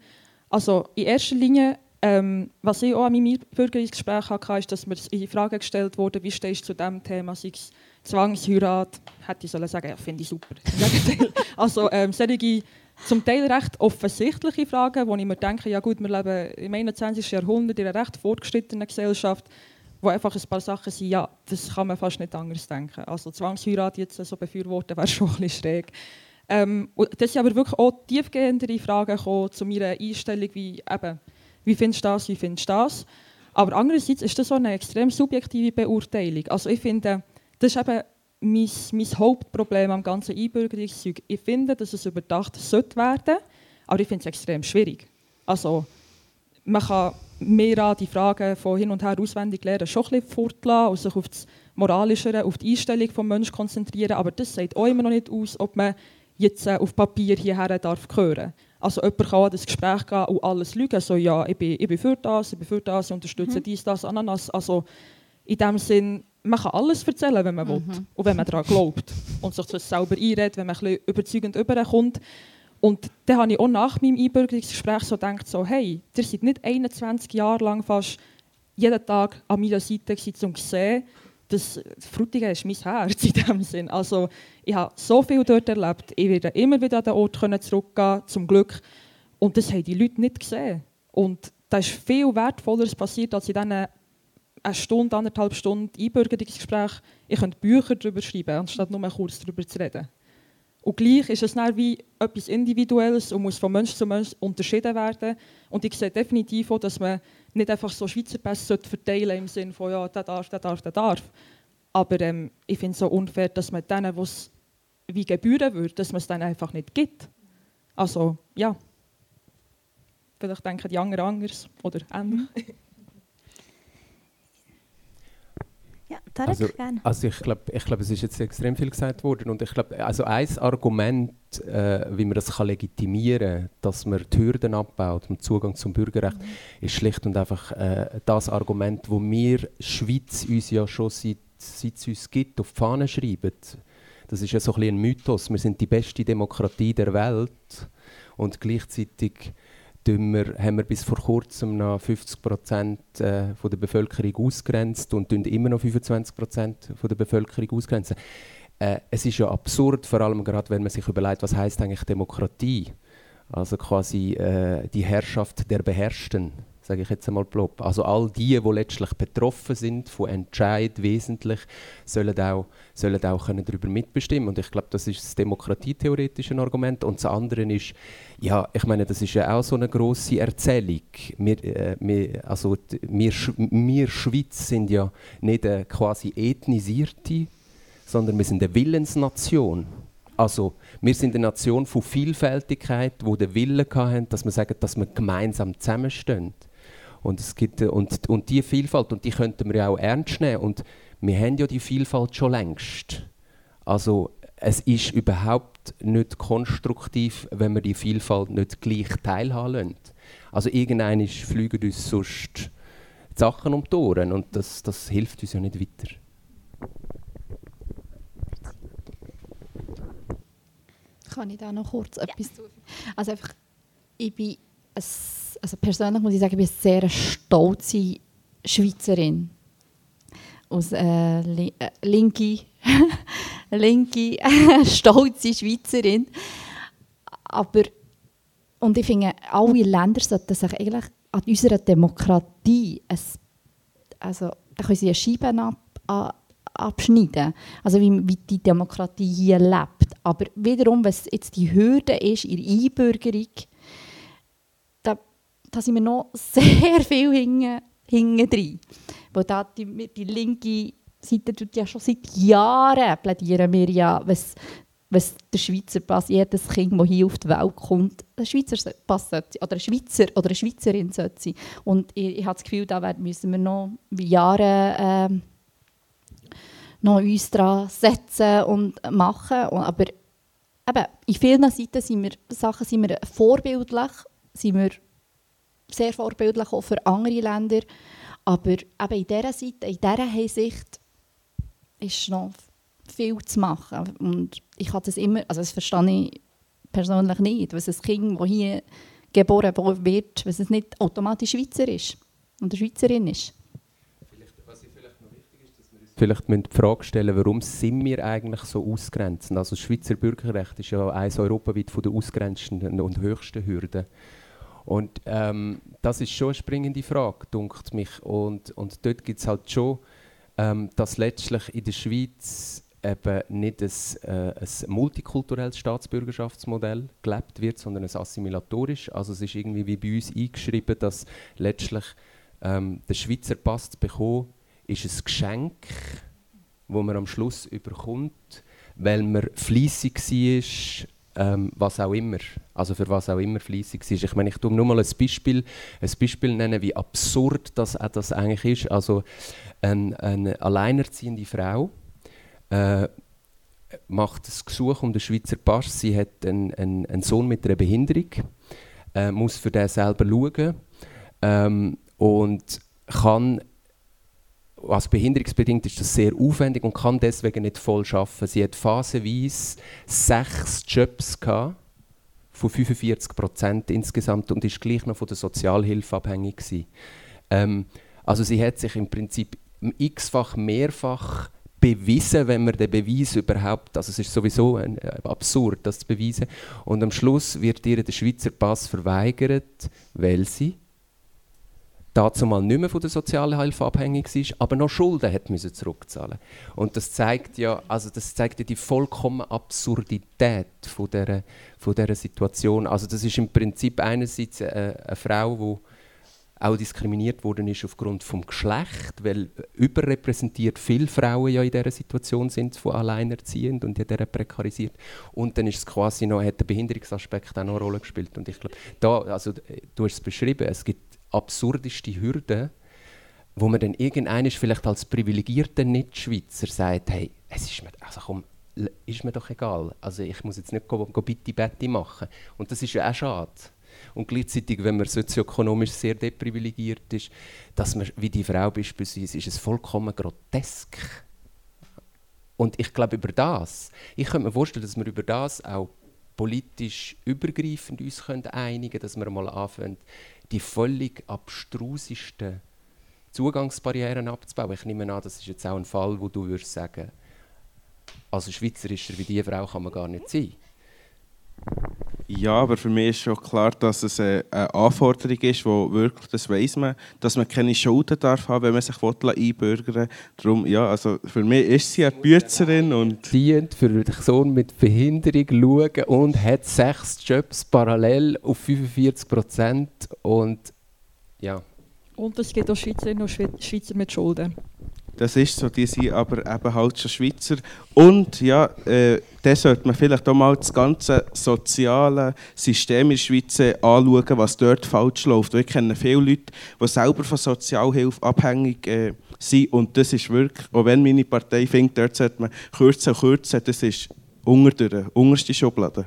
Also in erster Linie, ähm, was ich auch an meinem Bürgergespräch hatte, ist, dass mir in Frage gestellt wurde, wie stehst du zu diesem Thema, sei es Zwangsheirat, hätte ich sollen sagen, ja, finde ich super. also ähm, solche zum Teil recht offensichtliche Fragen, wo ich mir denke, ja gut, wir leben im 21. Jahrhundert in einer recht fortgeschrittenen Gesellschaft, wo einfach ein paar Sachen sind, ja, das kann man fast nicht anders denken. Also Zwangsheirat jetzt so befürworten, wäre schon ein bisschen schräg. Ähm, das sind aber wirklich auch tiefgehendere Fragen gekommen zu meiner Einstellung, wie eben, wie findest du das, wie findest du das? Aber andererseits ist das so eine extrem subjektive Beurteilung. Also ich finde, das ist eben mein, mein Hauptproblem am ganzen Einbürgerungszeug. Ich finde, dass es überdacht sollte werden, aber ich finde es extrem schwierig. Also man kann mehr an die Fragen von hin und her auswendig lernen schon ein bisschen und sich auf das Moralischere, auf die Einstellung des Menschen konzentrieren, aber das sagt auch immer noch nicht aus, ob man jetzt äh, auf Papier hierher darf hören. Also jemand kann an das Gespräch gehen und alles lügen, so ja, ich bin, ich bin für das, ich bin für das, ich unterstütze mhm. dies, das, Ananas. Also in dem Sinn, man kann alles erzählen, wenn man mhm. will und wenn man daran glaubt und sich das selber einredet, wenn man ein bisschen überzeugend überkommt. Und dann habe ich auch nach meinem Einbürgerungsgespräch so gedacht, so, hey, ihr seid nicht 21 Jahre lang fast jeden Tag an meiner Seite um zu sehen, das Frutigen ist mein Herz in dem Sinn. Also ich habe so viel dort erlebt. Ich werde immer wieder an den Ort zurückgehen, zum Glück. Und das haben die Leute nicht gesehen. Und da ist viel Wertvolleres passiert, als in diesen eine Stunde, anderthalb Stunden Einbürgerungsgespräch. Ich könnte Bücher darüber schreiben, anstatt nur kurz darüber zu reden. Und gleich ist es dann wie etwas Individuelles und muss von Mensch zu Mensch unterschieden werden. Und ich sehe definitiv auch, dass man nicht einfach so Schweizer Pässe verteilen im Sinne von, ja, der darf, der darf, der darf. Aber ähm, ich finde es so unfair, dass man denen, was wie gebühren würde, dass man es dann einfach nicht gibt. Also, ja. Vielleicht denken die anderen anders oder ähnlich. Mhm. Ja, Tarek, also, gerne. Also ich glaube, ich glaub, es ist jetzt extrem viel gesagt worden und ich glaube, also ein Argument, äh, wie man das kann legitimieren kann, dass man die Hürden abbaut und Zugang zum Bürgerrecht, mhm. ist schlicht und einfach äh, das Argument, wo wir Schweiz uns ja schon seit, seit es uns gibt, auf die Fahne schreiben. Das ist ja so ein, ein Mythos. Wir sind die beste Demokratie der Welt und gleichzeitig wir, haben wir bis vor kurzem noch 50 Prozent äh, der Bevölkerung ausgrenzt und immer noch 25 Prozent der Bevölkerung ausgrenzen. Äh, es ist ja absurd, vor allem gerade, wenn man sich überlegt, was heißt eigentlich Demokratie? Also quasi äh, die Herrschaft der Beherrschten sage ich jetzt einmal plopp. Also all die, die letztlich betroffen sind von Entscheid wesentlich, sollen auch, sollen auch können darüber mitbestimmen. Und ich glaube, das ist das demokratietheoretische Argument. Und das andere ist, ja, ich meine, das ist ja auch so eine große Erzählung. Wir, äh, wir, also wir, wir Schweiz sind ja nicht eine quasi ethnisierte, sondern wir sind eine Willensnation. Also, wir sind eine Nation von Vielfältigkeit, wo der Wille hatten, dass wir sagen, dass wir gemeinsam zusammenstehen. Und, es gibt, äh, und, und die Vielfalt, und die könnten wir ja auch ernst nehmen. Und wir haben ja die Vielfalt schon längst. Also es ist überhaupt nicht konstruktiv, wenn wir die Vielfalt nicht gleich teilhaben lassen. Also irgendwann fliegen uns sonst die Sachen um die Ohren und das, das hilft uns ja nicht weiter. Kann ich da noch kurz ja. etwas zufügen? Also einfach, ich bin ein also persönlich muss ich sagen, ich bin eine sehr stolze Schweizerin. Aus äh, li äh, linke, linke stolze Schweizerin. Aber, und ich finde, alle Länder sollten sich eigentlich an unserer Demokratie, ein, also da können sie eine Scheibe ab, abschneiden, also wie, wie die Demokratie hier lebt. Aber wiederum, was jetzt die Hürde ist, ihre Einbürgerung, da sind wir noch sehr viel hinten, drin. Weil da die, die linke Seite tut ja schon seit Jahren plädieren wir ja, was, was der Schweizer Pass, jedes Kind, das hier auf die Welt kommt, ein Schweizer Pass sollte, oder ein Schweizer oder eine Schweizerin sollte sein. Und ich, ich habe das Gefühl, da müssen wir noch Jahre äh, noch uns dran setzen und machen. Aber eben, in vielen Seiten sind wir, Sachen sind wir vorbildlich, sind wir sehr vorbildlich auch für andere Länder, aber eben in dieser Seite, in dieser Hinsicht ist noch viel zu machen und ich habe das immer, also das verstehe ich persönlich nicht, was ein Kind, das hier geboren wird, was es nicht automatisch Schweizer ist und eine Schweizerin ist. Vielleicht müssen die Frage stellen, warum sind wir eigentlich so ausgrenzend? Also das Schweizer Bürgerrecht ist ja eines europaweit von den ausgrenzenden und höchsten Hürden. Und ähm, das ist schon eine springende Frage, dunkt mich. Und, und dort gibt es halt schon, ähm, dass letztlich in der Schweiz eben nicht ein, äh, ein multikulturelles Staatsbürgerschaftsmodell gelebt wird, sondern ein assimilatorisches. Also es ist irgendwie wie bei uns eingeschrieben, dass letztlich ähm, der Schweizer Pass zu bekommen, ist ein Geschenk, wo man am Schluss überkommt, weil man fließig war, ähm, was auch immer, also für was auch immer fließig ist. Ich meine, ich tue nur mal ein Beispiel, ein Beispiel nennen, wie absurd das, äh, das eigentlich ist. Also eine, eine alleinerziehende Frau äh, macht das Gesuch um den Schweizer Pass. Sie hat einen, einen, einen Sohn mit einer Behinderung, äh, muss für den selber schauen ähm, und kann als behinderungsbedingt ist das sehr aufwendig und kann deswegen nicht voll arbeiten. Sie hat phasenweise sechs Jobs gehabt, von 45 Prozent insgesamt und ist gleich noch von der Sozialhilfe abhängig gewesen. Ähm, also sie hat sich im Prinzip x-fach mehrfach bewiesen, wenn man den Beweis überhaupt, also es ist sowieso ein, äh, absurd, das zu beweisen. Und am Schluss wird ihr der Schweizer Pass verweigert, weil sie dazu mal nicht mehr von der Sozialhilfe abhängig war, aber noch Schulden hat müssen zurückzahlen. Und das zeigt ja, also das zeigt ja die vollkommene Absurdität von dieser, von dieser Situation. Also das ist im Prinzip einerseits eine, eine Frau, die auch diskriminiert worden ist aufgrund vom Geschlecht, weil überrepräsentiert viele Frauen ja in dieser Situation sind, von alleinerziehend und in dieser prekarisiert. Und dann ist es quasi noch, hat der Behinderungsaspekt auch noch eine Rolle gespielt. Und ich glaube, da, also du hast es beschrieben, es gibt absurdeste Hürde, wo man dann irgendeiner vielleicht als privilegierter Nicht-Schweizer sagt, hey, es ist mir, also komm, ist mir doch egal. Also ich muss jetzt nicht go, go bitte Betty machen. Und das ist ja auch schade. Und gleichzeitig, wenn man sozioökonomisch sehr deprivilegiert ist, dass man, wie die Frau beispielsweise, ist es vollkommen grotesk. Und ich glaube, über das, ich könnte mir vorstellen, dass wir über das auch politisch übergreifend uns einigen können, dass wir mal anfangen, die völlig abstrusesten Zugangsbarrieren abzubauen. Ich nehme an, das ist jetzt auch ein Fall, wo du würdest sagen, also Schweizerischer wie diese Frau kann man gar nicht sein. Ja, aber für mich ist schon klar, dass es eine Anforderung ist, wo wirklich, das weiß man, dass man keine Schulden darf haben, wenn man sich einbürgern Darum, ja, also für mich ist sie eine Büzerin und... Dient für den Sohn mit Behinderung schauen und hat sechs Jobs parallel auf 45 Prozent und ja. Und es gibt auch Schweizerinnen und Schweizer mit Schulden. Das ist so, die sind aber eben halt schon Schweizer. Und ja, äh, dann sollte man vielleicht auch mal das ganze soziale System in der Schweiz anschauen, was dort falsch läuft. Ich kenne viele Leute, die selber von Sozialhilfe abhängig äh, sind. Und das ist wirklich, auch wenn meine Partei findet, dort sollte man kürzen kürzen, das ist unter der unterste Schublade.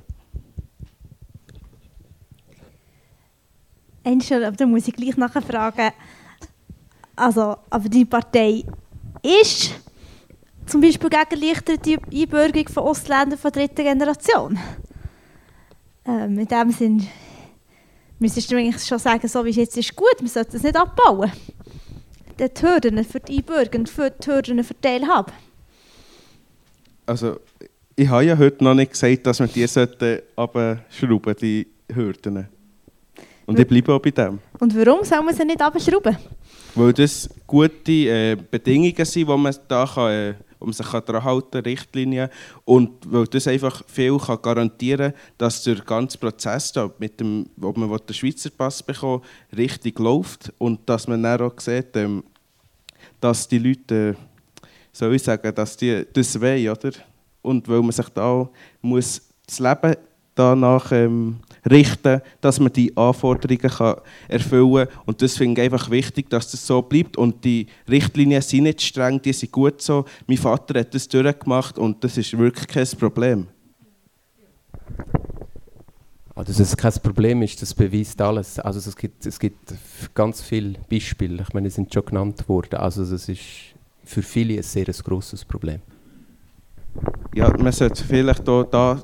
Angel, da muss ich gleich nachfragen. Also, aber die Partei ist zum Beispiel gegen leichtere Einbürgerung von Ausländern von dritter Generation. Ähm, in dem Sinn müsstest du eigentlich schon sagen, so wie es jetzt ist gut, man sollte das nicht abbauen. Die Hürden für die Einbürger und für die Hürden für die Teilhabe. Also, ich habe ja heute noch nicht gesagt, dass wir die sollten abschrauben, die Hürden. Und ich bleibe auch bei dem. Und warum soll man sie nicht abschrauben? Weil das gute äh, Bedingungen sind, die man da kann, äh, man sich daran halten kann, Richtlinien. Und weil das einfach viel kann garantieren kann, dass der ganze Prozess, da, mit dem, wo man den Schweizer Pass bekommt, richtig läuft. Und dass man dann auch sieht, ähm, dass die Leute, äh, soll ich sagen, dass die das wollen, oder? Und weil man sich da muss das Leben danach ähm, richten, dass man die Anforderungen kann erfüllen kann. Und das finde ich einfach wichtig, dass das so bleibt. Und die Richtlinien sind nicht streng, die sind gut so. Mein Vater hat das durchgemacht und das ist wirklich kein Problem. Oh, dass es kein Problem ist, das beweist alles. Also es gibt, es gibt ganz viele Beispiele, ich meine, die sind schon genannt worden. Also das ist für viele ein sehr grosses Problem. Ja, man sollte vielleicht auch da,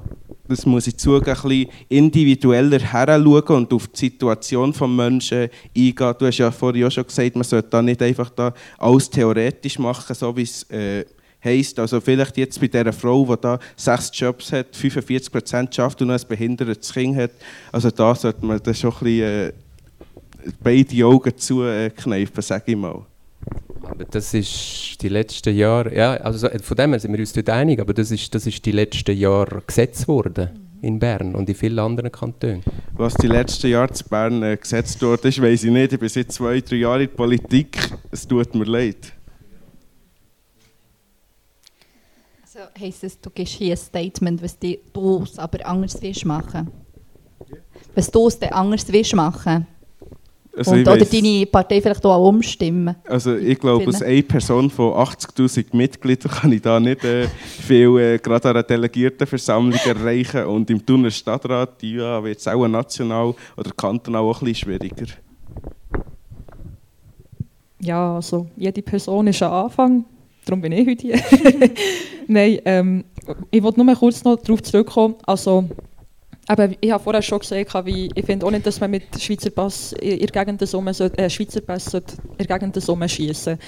das muss ich zugeben, ein bisschen individueller heranschauen und auf die Situation des Menschen eingehen. Du hast ja vorhin auch schon gesagt, man sollte da nicht einfach da alles theoretisch machen, so wie es äh, heisst. Also vielleicht jetzt bei dieser Frau, die da sechs Jobs hat, 45 Prozent schafft und noch ein behindertes Kind hat, also da sollte man das schon ein bisschen äh, beide Augen zukneifen, sage ich mal. Aber das ist die letzten Jahre, ja, also von dem her sind wir uns dort einig, aber das ist, das ist die letzten Jahre gesetzt worden in Bern und in vielen anderen Kantonen. Was die letzten Jahre zu Bern äh, gesetzt wurde, ist, weiß ich nicht. Ich bin seit zwei, drei Jahren in der Politik. Es tut mir leid. Also heisst es, du gibst hier ein Statement, was du es aber anders willst machen. Was du es dann anders willst machen. Also Und, oder weiss- deine Partei vielleicht auch umstimmen. Also ich glaube, als eine Person von 80'000 Mitgliedern kann ich da nicht äh, viel äh, gerade an einer Delegiertenversammlung erreichen. Und im Thuner Stadtrat ja, wird es auch national oder kantonal auch ein bisschen schwieriger. Ja, also jede Person ist ein Anfang. Darum bin ich heute hier. Nein, ähm, ich wollte nur kurz noch darauf zurückkommen. Also, eben, ich habe vorher schon gesagt, wie, ich finde auch nicht, dass man mit Schweizer Pass in der Gegend Sommer äh, Schweizer Pass in Sommer schießen.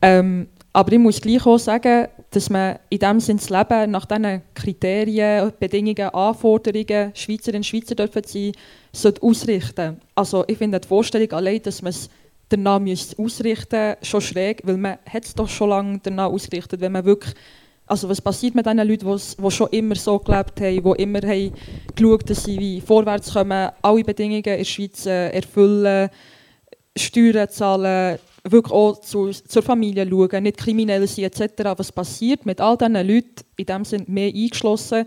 Ähm, aber ich muss gleich auch sagen, dass man in dem Sinne das Leben nach diesen Kriterien, Bedingungen, Anforderungen, Schweizerinnen und Schweizer dürfen sein, sollte ausrichten. Also ich finde die Vorstellung allein, dass man es danach müsste ausrichten schon schräg, weil man hat es doch schon lange danach ausgerichtet, wenn man wirklich also was passiert mit den Leuten, die schon immer so gelebt haben, die immer haben geschaut dass sie wie vorwärts kommen, alle Bedingungen in der Schweiz äh, erfüllen, Steuern zahlen, wirklich auch zu, zur Familie schauen, nicht kriminell sein etc. Was passiert mit all diesen Leuten, in dem Sinn mehr eingeschlossen,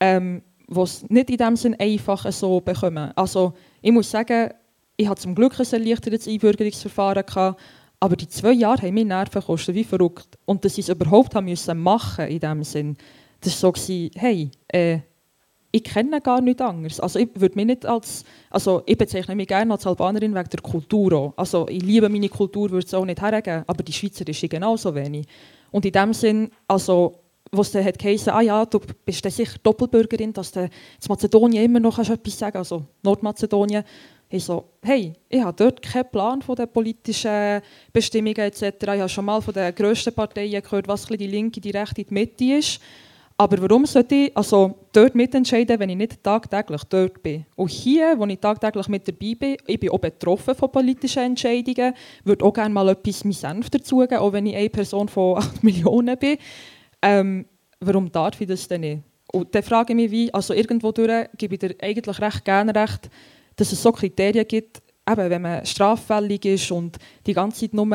ähm, es nicht in dem Sinn einfach so bekommen. Also ich muss sagen, ich hatte zum Glück ein erleichtertes Einbürgerungsverfahren, gehabt, aber die zwei Jahre haben mir Nerven gekostet, wie verrückt. Und dass ich es überhaupt haben müssen machen in dem Sinn, das war so, hey, äh, ich kenne gar nicht anders. Also ich würde mich nicht als, also ich bezeichne mich gerne als Albanerin wegen der Kultur auch. Also ich liebe meine Kultur, würde es auch nicht hergeben, aber die Schweizerische genauso wenig. Und in dem Sinn, also wo es dann hat geheißen, ah ja, du bist sicher Doppelbürgerin, dass du in Mazedonien immer noch kannst etwas sagen also Nordmazedonien. Ich so, hey, ich habe dort keinen Plan von den politischen Bestimmungen etc. Ich habe schon mal von den grössten Parteien gehört, was die Linke, die Rechte, die Mitte ist. Aber warum sollte ich also dort mitentscheiden, wenn ich nicht tagtäglich dort bin? Und hier, wo ich tagtäglich mit dabei bin, ich bin auch betroffen von politischen Entscheidungen, würde auch gerne mal etwas meinen Senf dazugeben, auch wenn ich eine Person von 8 Millionen bin. Ähm, warum darf ich das denn nicht? Und dann frage ich mich, wie, also irgendwo durch gebe ich dir eigentlich recht gerne recht, dass es so Kriterien gibt, eben, wenn man straffällig ist und die ganze Zeit nur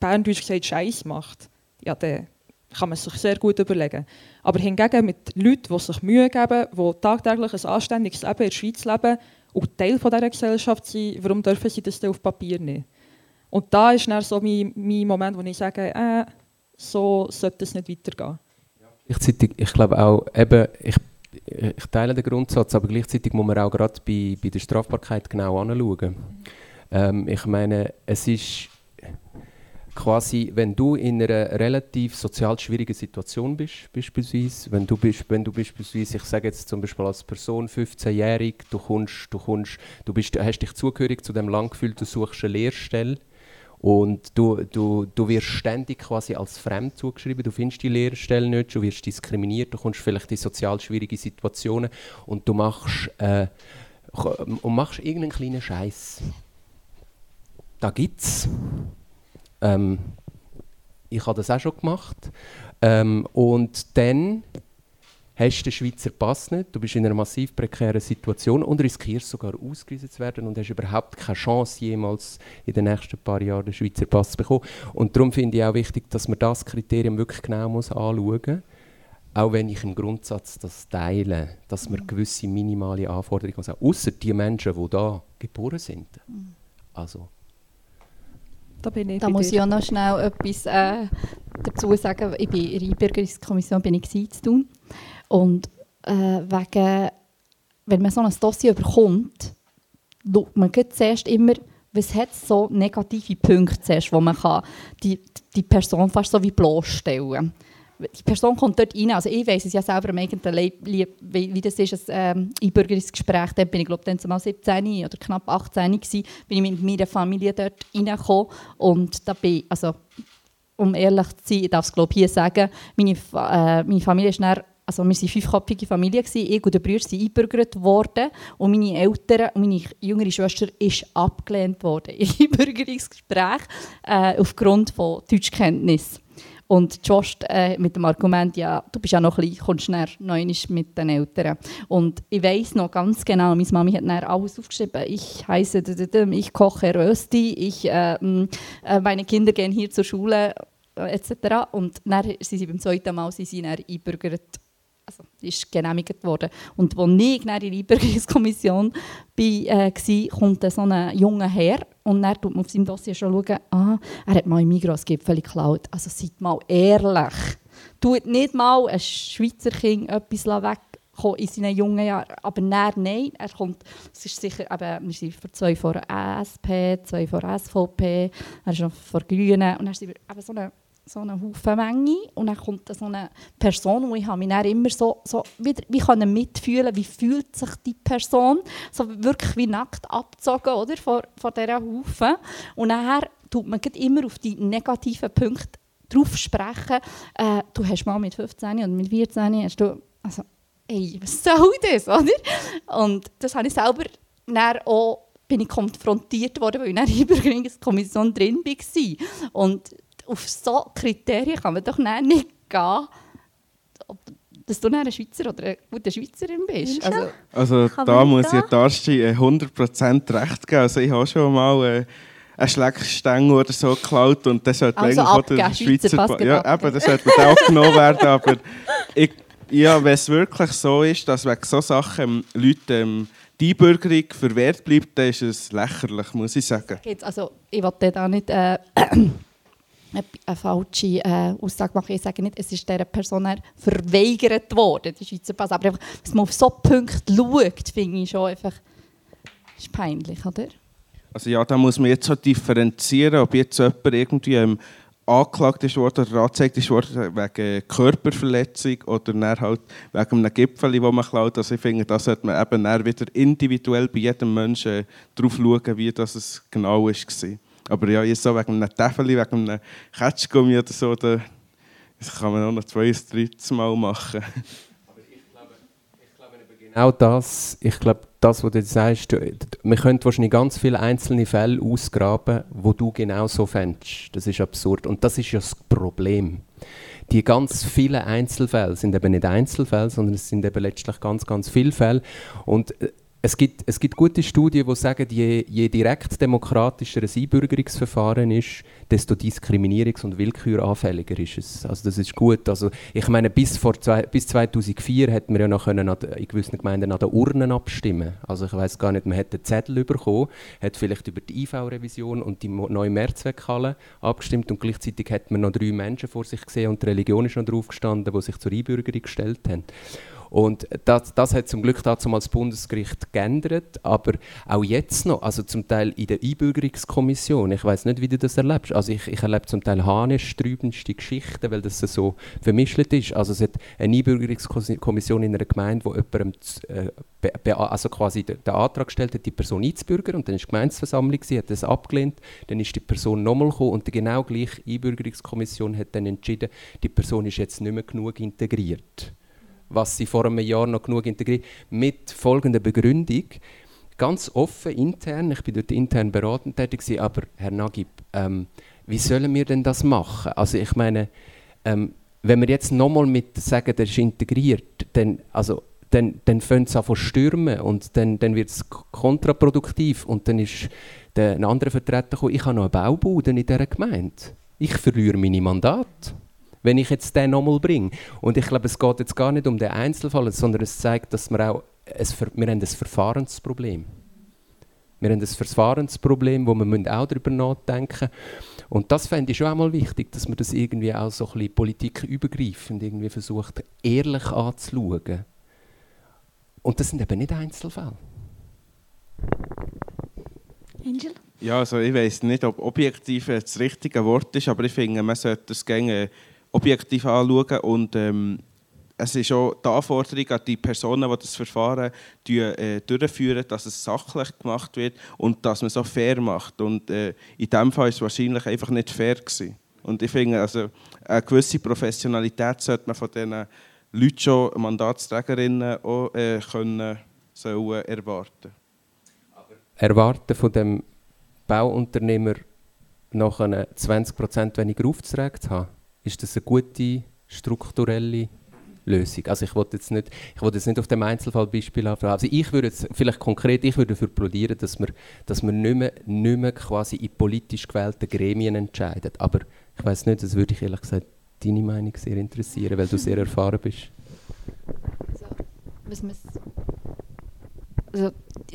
Berndeutsch gesagt Scheiß macht, ja, dann kann man sich sehr gut überlegen. Aber hingegen mit Leuten, die sich Mühe geben, die tagtäglich ein anständiges Leben in der Schweiz leben und Teil dieser Gesellschaft sind, warum dürfen sie das dann auf Papier nicht? Und da ist dann so mein, mein Moment, wo ich sage, äh, so sollte es nicht weitergehen. Gleichzeitig, ich glaube auch, eben, ich, ich teile den Grundsatz, aber gleichzeitig muss man auch gerade bei, bei der Strafbarkeit genau anschauen. Ähm, ich meine, es ist quasi, wenn du in einer relativ sozial schwierigen Situation bist, beispielsweise, wenn du, bist, wenn du beispielsweise, ich sage jetzt zum Beispiel als Person 15-jährig, du, kommst, du, kommst, du bist, hast dich zugehörig zu dem Land gefühlt, du suchst eine Lehrstelle und du, du, du wirst ständig quasi als fremd zugeschrieben, du findest die Lehrstelle nicht, du wirst diskriminiert, du kommst vielleicht in sozial schwierige Situationen und du machst, äh, und machst irgendeinen kleinen Scheiß. Da gibt's. Ähm, ich habe das auch schon gemacht. Ähm, und dann hast du den Schweizer Pass nicht, du bist in einer massiv prekären Situation und riskierst sogar ausgewiesen zu werden und hast überhaupt keine Chance, jemals in den nächsten paar Jahren den Schweizer Pass zu bekommen. Und darum finde ich auch wichtig, dass man das Kriterium wirklich genau muss anschauen muss. Auch wenn ich im Grundsatz das teile, dass man gewisse minimale Anforderungen muss. Außer die Menschen, die da geboren sind. Also, Da bin ich Da muss dir. ich auch noch schnell etwas äh, dazu sagen. Ich bin in der Einbürgerungskommission bin ich zu tun. Und äh, wegen wenn man so ein Dossier bekommt, schaut man zuerst immer, was hat so negative Punkte wo man kann die, die Person fast so wie bloßstellen? Die Person kommt dort rein, also ich weiß es ja selber am eigenen Leib, wie, das ist, ein ähm, Einbürgerungsgespräch, da bin ich glaube dann mal 17 oder knapp 18 gewesen, bin ich mit meiner Familie dort reingekommen. Und da bin also um ehrlich zu sein, ich darf es glaube hier sagen, meine, äh, meine Familie ist dann also wir waren fünfköpfige Familie, ich und der Bruder sind eingebürgert worden und meine Eltern und meine jüngere Schwester ist abgelehnt worden im Einbürgerungsgespräch äh, aufgrund von Deutschkenntnis. Und Josh äh, mit dem Argument, ja, du bist ja noch klein, kommst näher neu mit den Eltern. Und ich weiß noch ganz genau, meine Mami hat dann alles aufgeschrieben. Ich heiße, ich koche Rösti, ich, äh, äh, meine Kinder gehen hier zur Schule äh, etc. Und dann sind sie beim zweiten Mal sind sie dann einbürgert also, ist genehmigt worden. Und als ich in der Einbürgerungskommission war, äh, kommt so ein junger Herr und dann schaut man auf seinem Dossier schon, schauen, ah, er hat mal im Migros Gipfel geklaut. Also seid mal ehrlich. Tut nicht mal ein Schweizer Kind etwas weg in seinen jungen Jahren. Aber nein, nein, er kommt, es ist sicher, eben, wir sind vor zwei vor SP, zwei vor SVP, er ist noch vor Grünen und sind wir eben so eine so eine Haufen Menge und dann kommt so eine Person und ich habe mich dann immer so, so wieder, wie kann mitfühlen, wie fühlt sich die Person, so wirklich wie nackt abgezogen oder, von, von dieser Haufen und nachher tut man immer auf die negativen Punkte drauf sprechen, äh, du hast mal mit 15 oder mit 14 hast du, also, ey, was soll das, oder? Und das habe ich selber dann auch bin ich konfrontiert worden, weil ich in der Übergründungskommission drin war. Und auf so Kriterien kann man doch nicht gehen, dass du eine Schweizer oder eine gute Schweizerin bist. Also, also da muss ich Darsti 100% recht geben. Also ich habe schon mal äh, einen Schleckstängel oder so geklaut und das sollte also eigentlich auch der Schweizer, Schweizer Ja, eben, das sollte auch genommen werden, aber ich, ja, wenn es wirklich so ist, dass wegen so Sachen ähm, Leute ähm, die Einbürgerung verwehrt bleibt, dann ist es lächerlich, muss ich sagen. Also ich wollte da nicht... Äh, eine falsche äh, Aussage machen. Ich sage nicht, es ist dieser Person verweigert worden, die Schweizer Pass. Aber einfach, dass man auf so Punkte schaut, finde ich schon einfach ist peinlich, oder? Also ja, da muss man jetzt so differenzieren, ob jetzt jemand irgendwie ähm, angeklagt ist worden oder angezeigt ist worden wegen Körperverletzung oder dann halt wegen einem Gipfel, den man klaut. Also ich finde, da sollte man eben wieder individuell bei jedem Menschen darauf schauen, wie das genau war. Aber ja, jetzt so wegen einem Täfeli, wegen einem Ketschgummi oder so, da, das kann man auch noch zwei, drittes Mal machen. Aber ich glaube, genau das, ich glaube, das, was du sagst, wir können wahrscheinlich ganz viele einzelne Fälle ausgraben, wo du genau so fändest. Das ist absurd. Und das ist ja das Problem. Die ganz vielen Einzelfälle sind eben nicht Einzelfälle, sondern es sind eben letztlich ganz, ganz viele Fälle. Und äh, es gibt, es gibt gute Studien, die sagen, je, je direkt demokratischer ein Einbürgerungsverfahren ist, desto diskriminierungs- und willküranfälliger ist es. Also das ist gut. Also ich meine, bis, vor zwei, bis 2004 hat man ja noch können in gewissen Gemeinden an den Urnen abstimmen Also ich weiß gar nicht, man hätte einen Zettel bekommen, hat vielleicht über die IV-Revision und die neue Mehrzweckhalle abgestimmt und gleichzeitig hat man noch drei Menschen vor sich gesehen und die Religion ist noch drauf gestanden, die sich zur Einbürgerung gestellt haben. Und das, das hat zum Glück dazu als Bundesgericht geändert, aber auch jetzt noch, also zum Teil in der Einbürgerungskommission, ich weiß nicht, wie du das erlebst, also ich, ich erlebe zum Teil hanestrübendste Geschichten, weil das so vermischt ist. Also es hat eine Einbürgerungskommission in einer Gemeinde, wo jemandem äh, also quasi den, Antrag gestellt hat, die Person einzubürgern und dann ist die Gemeindeversammlung, sie hat das abgelehnt, dann ist die Person nochmal gekommen und die genau gleiche Einbürgerungskommission hat dann entschieden, die Person ist jetzt nicht mehr genug integriert was sie vor einem Jahr noch genug integriert, mit folgender Begründung. Ganz offen, intern, ich bin dort intern beratend tätig, aber Herr Nagib, ähm, wie sollen wir denn das machen? Also ich meine, ähm, wenn wir jetzt nochmal mit sagen, der ist integriert, dann, also, dann, dann fängt es an zu stürmen und dann, dann wird es kontraproduktiv und dann ist der, ein anderer Vertreter gekommen, ich habe noch einen Baubude in dieser Gemeinde. Ich verliere meine Mandate wenn ich jetzt den nochmal bringe. Und ich glaube, es geht jetzt gar nicht um den Einzelfall, sondern es zeigt, dass wir auch ein, wir haben ein Verfahrensproblem wir haben ein Verfahrensproblem, wo wir auch darüber nachdenken müssen. Und das fände ich schon einmal wichtig, dass man das irgendwie auch so ein bisschen politikübergreifend irgendwie versucht, ehrlich anzuschauen. und das sind eben nicht Einzelfälle. Angel? Ja, also ich weiß nicht, ob objektiv das richtige Wort ist, aber ich finde, man sollte das gerne objektiv anschauen und ähm, es ist auch die Anforderung an die Personen, die das Verfahren äh, durchführen, dass es sachlich gemacht wird und dass man es auch fair macht. Und äh, in diesem Fall war es wahrscheinlich einfach nicht fair. Gewesen. Und ich finde, also, eine gewisse Professionalität sollte man von diesen Leuten schon, Mandatsträgerinnen, auch äh, können, sollen erwarten. Erwarten von dem Bauunternehmer nachher 20% weniger Aufträge zu haben, ist das eine gute strukturelle Lösung. Also ich wollte jetzt nicht, jetzt nicht auf dem Einzelfallbeispiel anfragen. Also ich würde jetzt vielleicht konkret, ich würde dafür plädieren, dass wir, dass wir nicht, mehr, nicht mehr quasi in politisch gewählten Gremien entscheiden. Aber ich weiß nicht, das würde ich ehrlich gesagt deine Meinung sehr interessieren, weil du sehr erfahren bist. Also, also,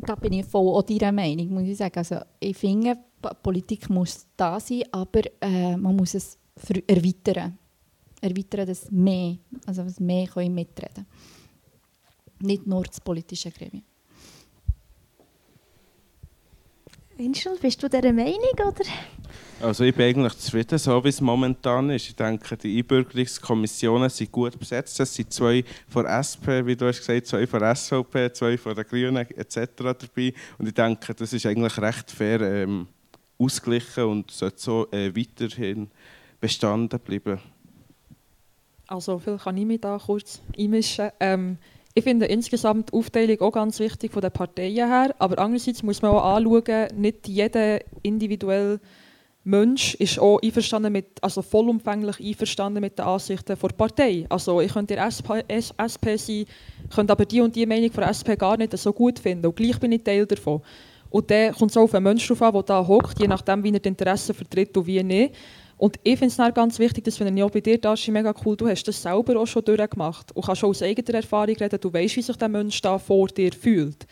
da bin ich voll auch deiner Meinung, muss ich sagen. Also, ich finde, Politik muss da sein, aber äh, man muss es erweitern erweitern, dass mehr, also dass mehr können mitreden Nicht nur das politische Gremium. Angel, bist du dieser Meinung? Oder? Also ich bin eigentlich zufrieden, so wie es momentan ist. Ich denke, die Einbürgerungskommissionen sind gut besetzt. Es sind zwei von SP, wie du hast gesagt, zwei von SVP, zwei von den Grünen etc. dabei. Und ich denke, das ist eigentlich recht fair ähm, ausgeglichen und sollte so äh, weiterhin bestanden bleiben. Also vielleicht kann ich mich da kurz einmischen. Ähm, ich finde insgesamt die Aufteilung auch ganz wichtig von den Parteien her, aber andererseits muss man auch anschauen, nicht jeder individuelle Mensch ist auch einverstanden mit, also vollumfänglich einverstanden mit den Ansichten der Partei. Also ich könnte der SP, SP sein, könnte aber die und die Meinung von der SP gar nicht so gut finden und gleich bin ich Teil davon. Und dann kommt es auch auf einen Menschen drauf an, der da hockt, je nachdem, wie er die Interessen vertritt und wie nicht. Und ich finde es ganz wichtig, dass wenn auch bei dir da mega cool, du hast das selber auch schon durchgemacht und kannst schon aus eigener Erfahrung reden, du weißt, wie sich der Mensch da vor dir fühlt.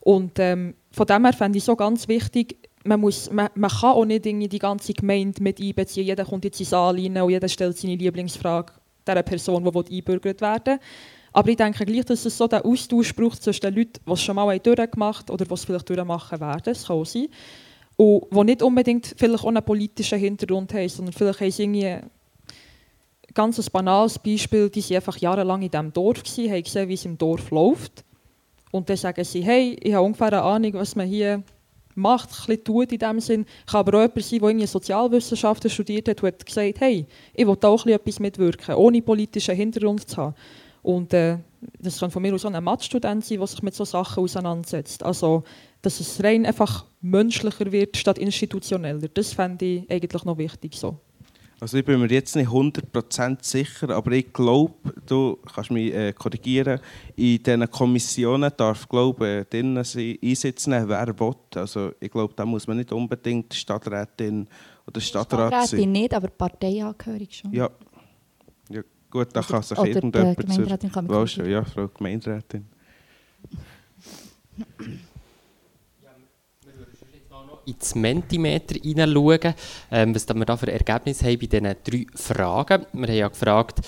Und ähm, von dem her fände ich so ganz wichtig, man, muss, man, man kann auch nicht die ganze Gemeinde mit einbeziehen. Jeder kommt in den Saal rein und jeder stellt seine Lieblingsfrage der Person, die einbürgert werden Aber ich denke gleich, dass es so den Austausch braucht zwischen den Leuten, die es schon mal durchgemacht haben oder die es vielleicht durchmachen werden. Das kann sein und die nicht unbedingt vielleicht auch einen politischen Hintergrund haben, sondern vielleicht haben sie irgendwie ein ganz banales Beispiel, die waren einfach jahrelang in diesem Dorf, gewesen, haben gesehen, wie es im Dorf läuft. Und dann sagen sie, hey, ich habe ungefähr eine Ahnung, was man hier macht, ein bisschen tut in dem Sinn. Ich kann aber auch jemand sein, der irgendwie Sozialwissenschaften studiert hat und hat gesagt, hey, ich will da auch etwas mitwirken, ohne politischen Hintergrund zu haben. Und äh, das kann von mir aus auch ein Mathe-Student sein, der sich mit solchen Sachen auseinandersetzt. Also dass es rein einfach menschlicher wird statt institutioneller. Das fände ich eigentlich noch wichtig so. Also ich bin mir jetzt nicht 100% sicher, aber ich glaube, du kannst mich äh, korrigieren, in diesen Kommissionen darf glaube ich, drinnen sein, einsitzen, wer will. Also ich glaube, da muss man nicht unbedingt Stadträtin oder Stadtrat sein. Stadträtin nicht, aber parteiangehörig schon. Ja. ja gut, da kann sich oder irgendjemand... Gemeinderätin kann mich Ja, Frau Gemeinderätin. Ins Mentimeter hineinschauen, ähm, was wir da für Ergebnisse haben bei diesen drei Fragen. Wir haben ja gefragt,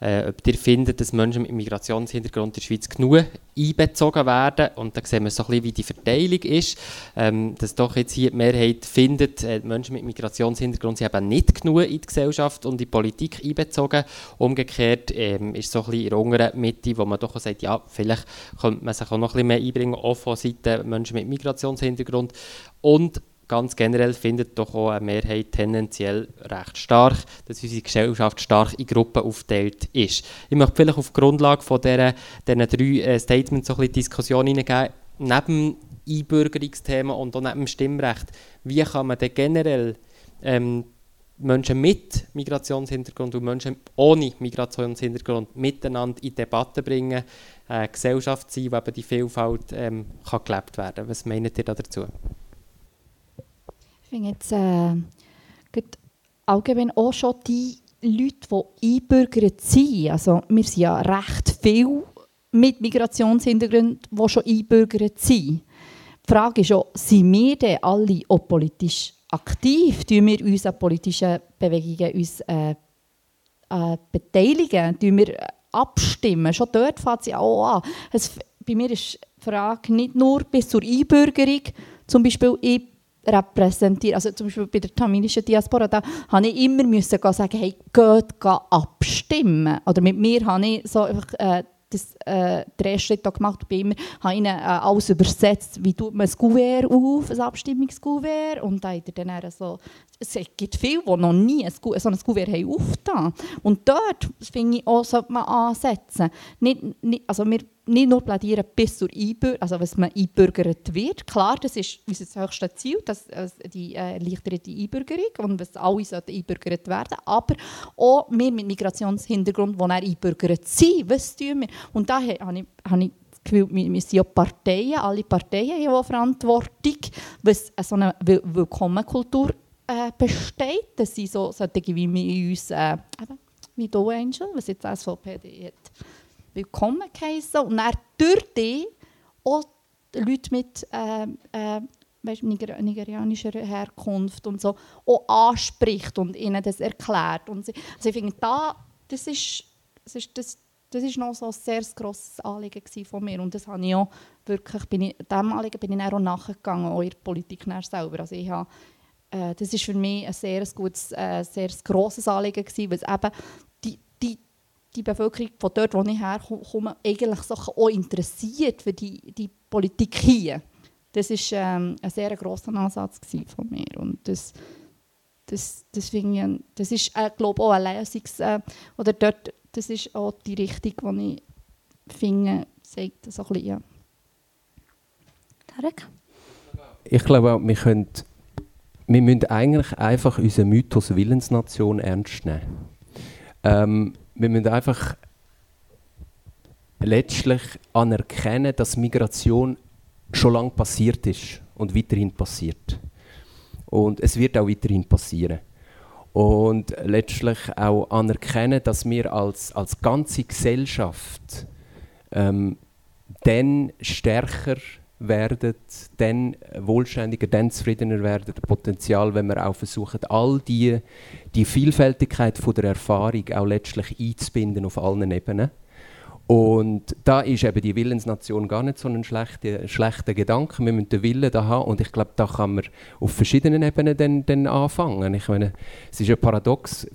äh, ob ihr findet, dass Menschen mit Migrationshintergrund in der Schweiz genug einbezogen werden. Und da sehen wir so ein bisschen, wie die Verteilung ist. Ähm, dass doch jetzt hier die Mehrheit findet, äh, Menschen mit Migrationshintergrund sind eben nicht genug in die Gesellschaft und in die Politik einbezogen. Umgekehrt ähm, ist so ein bisschen in der unteren Mitte, wo man doch auch sagt, ja, vielleicht könnte man sich auch noch ein bisschen mehr einbringen, auch von Seiten Menschen mit Migrationshintergrund. Und ganz generell findet doch auch eine Mehrheit tendenziell recht stark, dass unsere Gesellschaft stark in Gruppen aufteilt ist. Ich möchte vielleicht auf Grundlage von dieser, diesen drei äh, Statements so ein bisschen Diskussion hineingeben, neben Einbürgerungsthema und auch neben dem Stimmrecht, wie kann man denn generell ähm, Menschen mit Migrationshintergrund und Menschen ohne Migrationshintergrund miteinander in Debatte bringen, eine Gesellschaft sein, wo eben die Vielfalt ähm, kann gelebt werden kann. Was meint ihr dazu? Finde jetzt äh, allgemein auch schon die Leute, die einbürgert sind, also wir sind ja recht viel mit Migrationshintergrund, die schon einbürgert sind. Die Frage ist auch, sind wir denn alle auch politisch aktiv? Tun wir uns an politischen Bewegungen uns, äh, äh, beteiligen? Tun wir abstimmen? Schon dort fängt ja auch an. Es, bei mir ist die Frage nicht nur bis zur Einbürgerung, zum Beispiel ich repräsentiere, also zum Beispiel bei der tamilischen Diaspora, da habe ich immer müssen sagen, hey, geht, abstimmen. Oder mit mir habe ich so einfach äh, das, äh, den ersten Schritt gemacht bei immer, habe ihnen äh, alles übersetzt, wie tut man ein Kuvert auf, ein Abstimmungskuvert und da hat dann so, es gibt viele, die noch nie ein, so ein Kuvert haben aufgetan. Und dort, finde ich, auch sollte man ansetzen. Nicht, nicht, also wir nicht nur plädieren bis zur Einbürgerung, also was man einbürgert wird. Klar, das ist unser höchstes Ziel, dass, die äh, erleichterte Einbürgerung und dass alle sollten einbürgert werden. Aber auch wir mit Migrationshintergrund, die einbürgert sind, was tun wir? Und da habe ich, habe ich Gefühl, wir sind ja Parteien, alle Parteien haben Verantwortung, was so eine Willkommenkultur äh, besteht. Das sind so solche wie wir uns, äh, wie Do Angel, was jetzt SVP hat willkommen geheißen und er durch die auch Leute mit äh, äh, weißt, Niger nigerianischer Herkunft und so auch anspricht und ihnen das erklärt. Und sie, also ich finde, da, das ist, das ist, das, das ist noch so ein sehr grosses Anliegen von mir und das habe ich auch wirklich, bin ich, dem Anliegen bin ich auch nachgegangen, auch in der Politik selber. Also ich habe, äh, das ist für mich ein sehr gutes, äh, sehr grosses Anliegen weil es eben die Bevölkerung von dort, wo ich herkomme, eigentlich so auch interessiert für die, die Politik hier. Das war ähm, ein sehr grosser Ansatz von mir. Und das, das, das, ich, das ist, äh, glaube auch eine Lösungs- äh, oder dort, das ist auch die Richtung, die ich finde, sagt das so ein bisschen. Ja. Tarek? Ich glaube auch, wir, können, wir müssen eigentlich einfach unseren Mythos Willensnation ernst nehmen. Ähm, wir müssen einfach letztlich anerkennen, dass Migration schon lange passiert ist und weiterhin passiert. Und es wird auch weiterhin passieren. Und letztlich auch anerkennen, dass wir als, als ganze Gesellschaft ähm, dann stärker werden, dann wohlständiger, dann zufriedener werden, Potenzial, wenn wir auch versuchen, all die, die Vielfältigkeit von der Erfahrung auch letztlich einzubinden auf allen Ebenen. Und da ist eben die Willensnation gar nicht so ein schlechter, schlechter Gedanke. Wir müssen den Willen da haben und ich glaube, da kann man auf verschiedenen Ebenen dann, dann anfangen. Ich meine, es ist ein Paradox.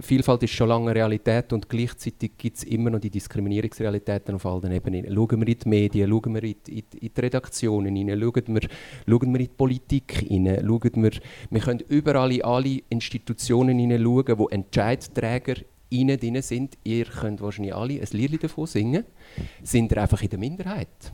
Vielfalt ist schon lange Realität und gleichzeitig gibt es immer noch die Diskriminierungsrealitäten auf allen Ebenen. Schauen wir in die Medien, schauen wir in die, in die Redaktionen hinein, schauen wir, schauen wir in die Politik hinein, schauen wir, wir können überall in alle Institutionen hineinschauen, wo Entscheidträger innen drin sind, ihr könnt wahrscheinlich alle ein Lied davon singen, sind ihr einfach in der Minderheit.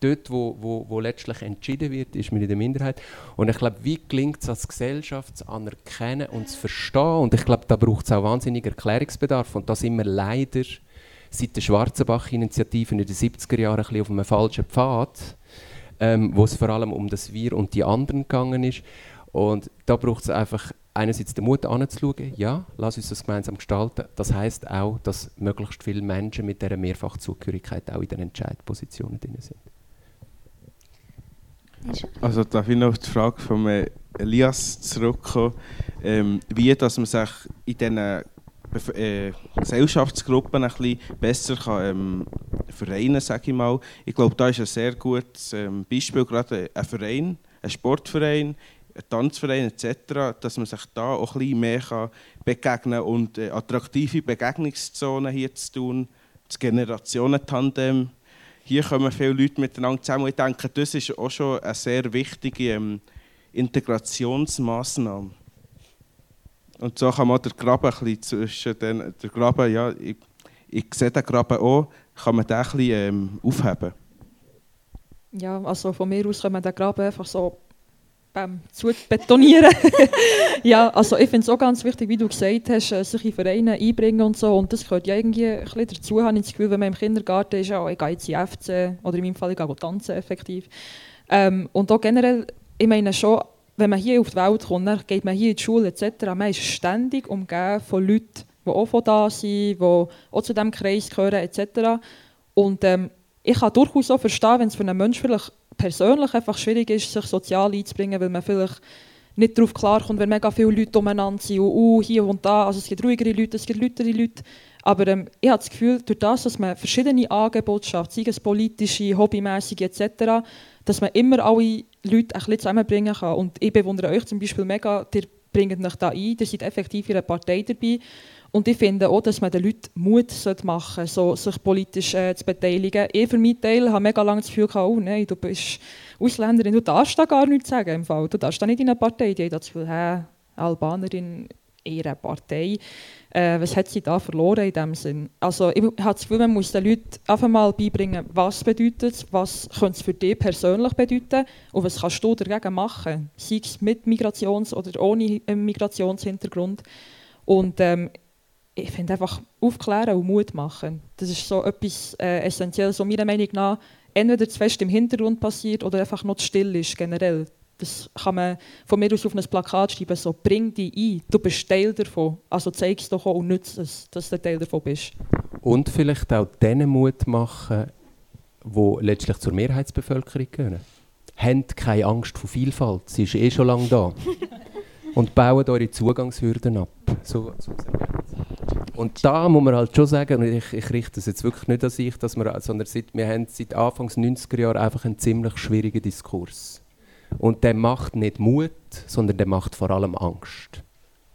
Dort, wo, wo, wo letztlich entschieden wird, ist man in der Minderheit. Und ich glaube, wie gelingt es als Gesellschaft zu anerkennen und zu verstehen? Und ich glaube, da braucht es auch wahnsinnig Erklärungsbedarf. Und da sind wir leider seit der Schwarzenbach-Initiative in den 70er Jahren ein bisschen auf einem falschen Pfad, ähm, wo es vor allem um das Wir und die anderen gegangen ist. Und da braucht es einfach einerseits den Mut anzuschauen, ja, lass uns das gemeinsam gestalten. Das heißt auch, dass möglichst viele Menschen mit dieser Mehrfachzugehörigkeit auch in den Entscheidpositionen drin sind. Also darf ich noch auf die Frage von äh, Elias zurückkommen, ähm, wie dass man sich in diesen äh, Gesellschaftsgruppen ein bisschen besser kann, ähm, vereinen sage ich mal. Ich glaube, da ist ein sehr gutes ähm, Beispiel, gerade ein Verein, ein Sportverein, ein Tanzverein etc., dass man sich da auch ein bisschen mehr begegnen kann und äh, attraktive Begegnungszonen hier zu tun, das Generationentandem. Hier kommen viele Leute miteinander zusammen. Ich denke, das ist auch schon eine sehr wichtige ähm, Integrationsmaßnahme. Und so kann man den Graben ein bisschen zwischen den, der Graben, ja, ich, ich sehe den Graben auch, kann man den ein bisschen ähm, aufheben. Ja, also von mir aus kann man den Graben einfach so beim Zubetonieren. ja, also ich finde es auch ganz wichtig, wie du gesagt hast, äh, sich in Vereine einbringen und so. Und das gehört ja irgendwie ein bisschen dazu, habe ich das Gefühl, wenn man im Kindergarten ist, ja, ich gehe jetzt in FC oder in meinem Fall, ich gehe tanzen effektiv. Ähm, und auch generell, ich meine schon, wenn man hier auf die Welt kommt, dann geht man hier in die Schule etc., man ist ständig umgeben von Leuten, die auch von da sind, die auch zu diesem Kreis gehören etc. Und ähm, ich kann durchaus auch verstehen, wenn es für einen Menschen vielleicht persönlich einfach schwierig ist, sich sozial einzubringen, weil man vielleicht nicht darauf klarkommt, wenn mega viele Leute umeinander sind und uh, hier und da. Also es gibt ruhigere Leute, es gibt lautere Leute. Aber ähm, ich habe das Gefühl, durch das, dass man verschiedene Angebote schafft, sei es politische, hobbymäßige etc., dass man immer alle Leute ein bisschen zusammenbringen kann. Und ich bewundere euch zum Beispiel mega, ihr bringt euch da ein, ihr seid effektiv in einer Partei dabei. Und ich finde auch, dass man den Leuten Mut machen sollte, so, sich politisch äh, zu beteiligen. Ich für meinen Teil habe mega lange das Gefühl gehabt, oh nein, du bist Ausländerin, du darfst da gar nichts sagen im Fall. Du darfst da nicht in einer Partei. Die haben das Gefühl, hä, Albanerin in ihrer Partei. Äh, was hat sie da verloren in dem Sinn? Also ich habe das Gefühl, man muss den Leuten einfach mal beibringen, was bedeutet es, was könnte es für dich persönlich bedeuten und was kannst du dagegen machen, sei es mit Migrations- oder ohne Migrationshintergrund. Und ähm, ich finde einfach aufklären und Mut machen. Das ist so etwas äh, Essentielles, so meiner Meinung nach entweder zu fest im Hintergrund passiert oder einfach noch zu still ist generell. Das kann man von mir aus auf ein Plakat schreiben, so bring dich ein, du bist Teil davon. Also zeig es doch auch und nütze es, dass du Teil davon bist. Und vielleicht auch denen Mut machen, die letztlich zur Mehrheitsbevölkerung gehören. Habt keine Angst vor Vielfalt, sie ist eh schon lange da. und bauen eure Zugangshürden ab. So, so und da muss man halt schon sagen, und ich, ich richte das jetzt wirklich nicht an sich, dass wir, sondern seit, wir haben seit Anfang 90er Jahren einfach einen ziemlich schwierigen Diskurs. Und der macht nicht Mut, sondern der macht vor allem Angst.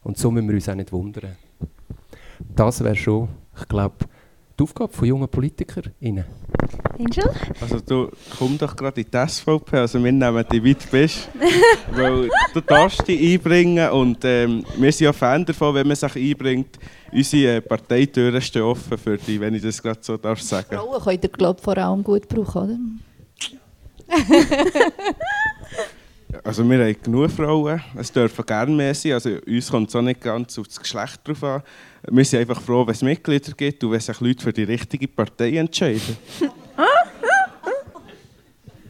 Und so müssen wir uns auch nicht wundern. Das wäre schon, ich glaube, die Aufgabe von jungen PolitikerInnen. Angel? Also du komm doch gerade in die SVP, also wir nehmen dich weit bist. weil du darfst dich einbringen und ähm, wir sind ja Fan davon, wenn man sich einbringt. Unsere äh, Parteitüren stehen offen für dich, wenn ich das gerade so darf sagen. Frauen können den Club vor allem gut brauchen, oder? Also wir haben genug Frauen, es dürfen gerne mehr sein, also uns kommt es auch nicht ganz auf das Geschlecht drauf an. Wir sind einfach froh, wenn es Mitglieder gibt und wenn sich Leute für die richtige Partei entscheiden.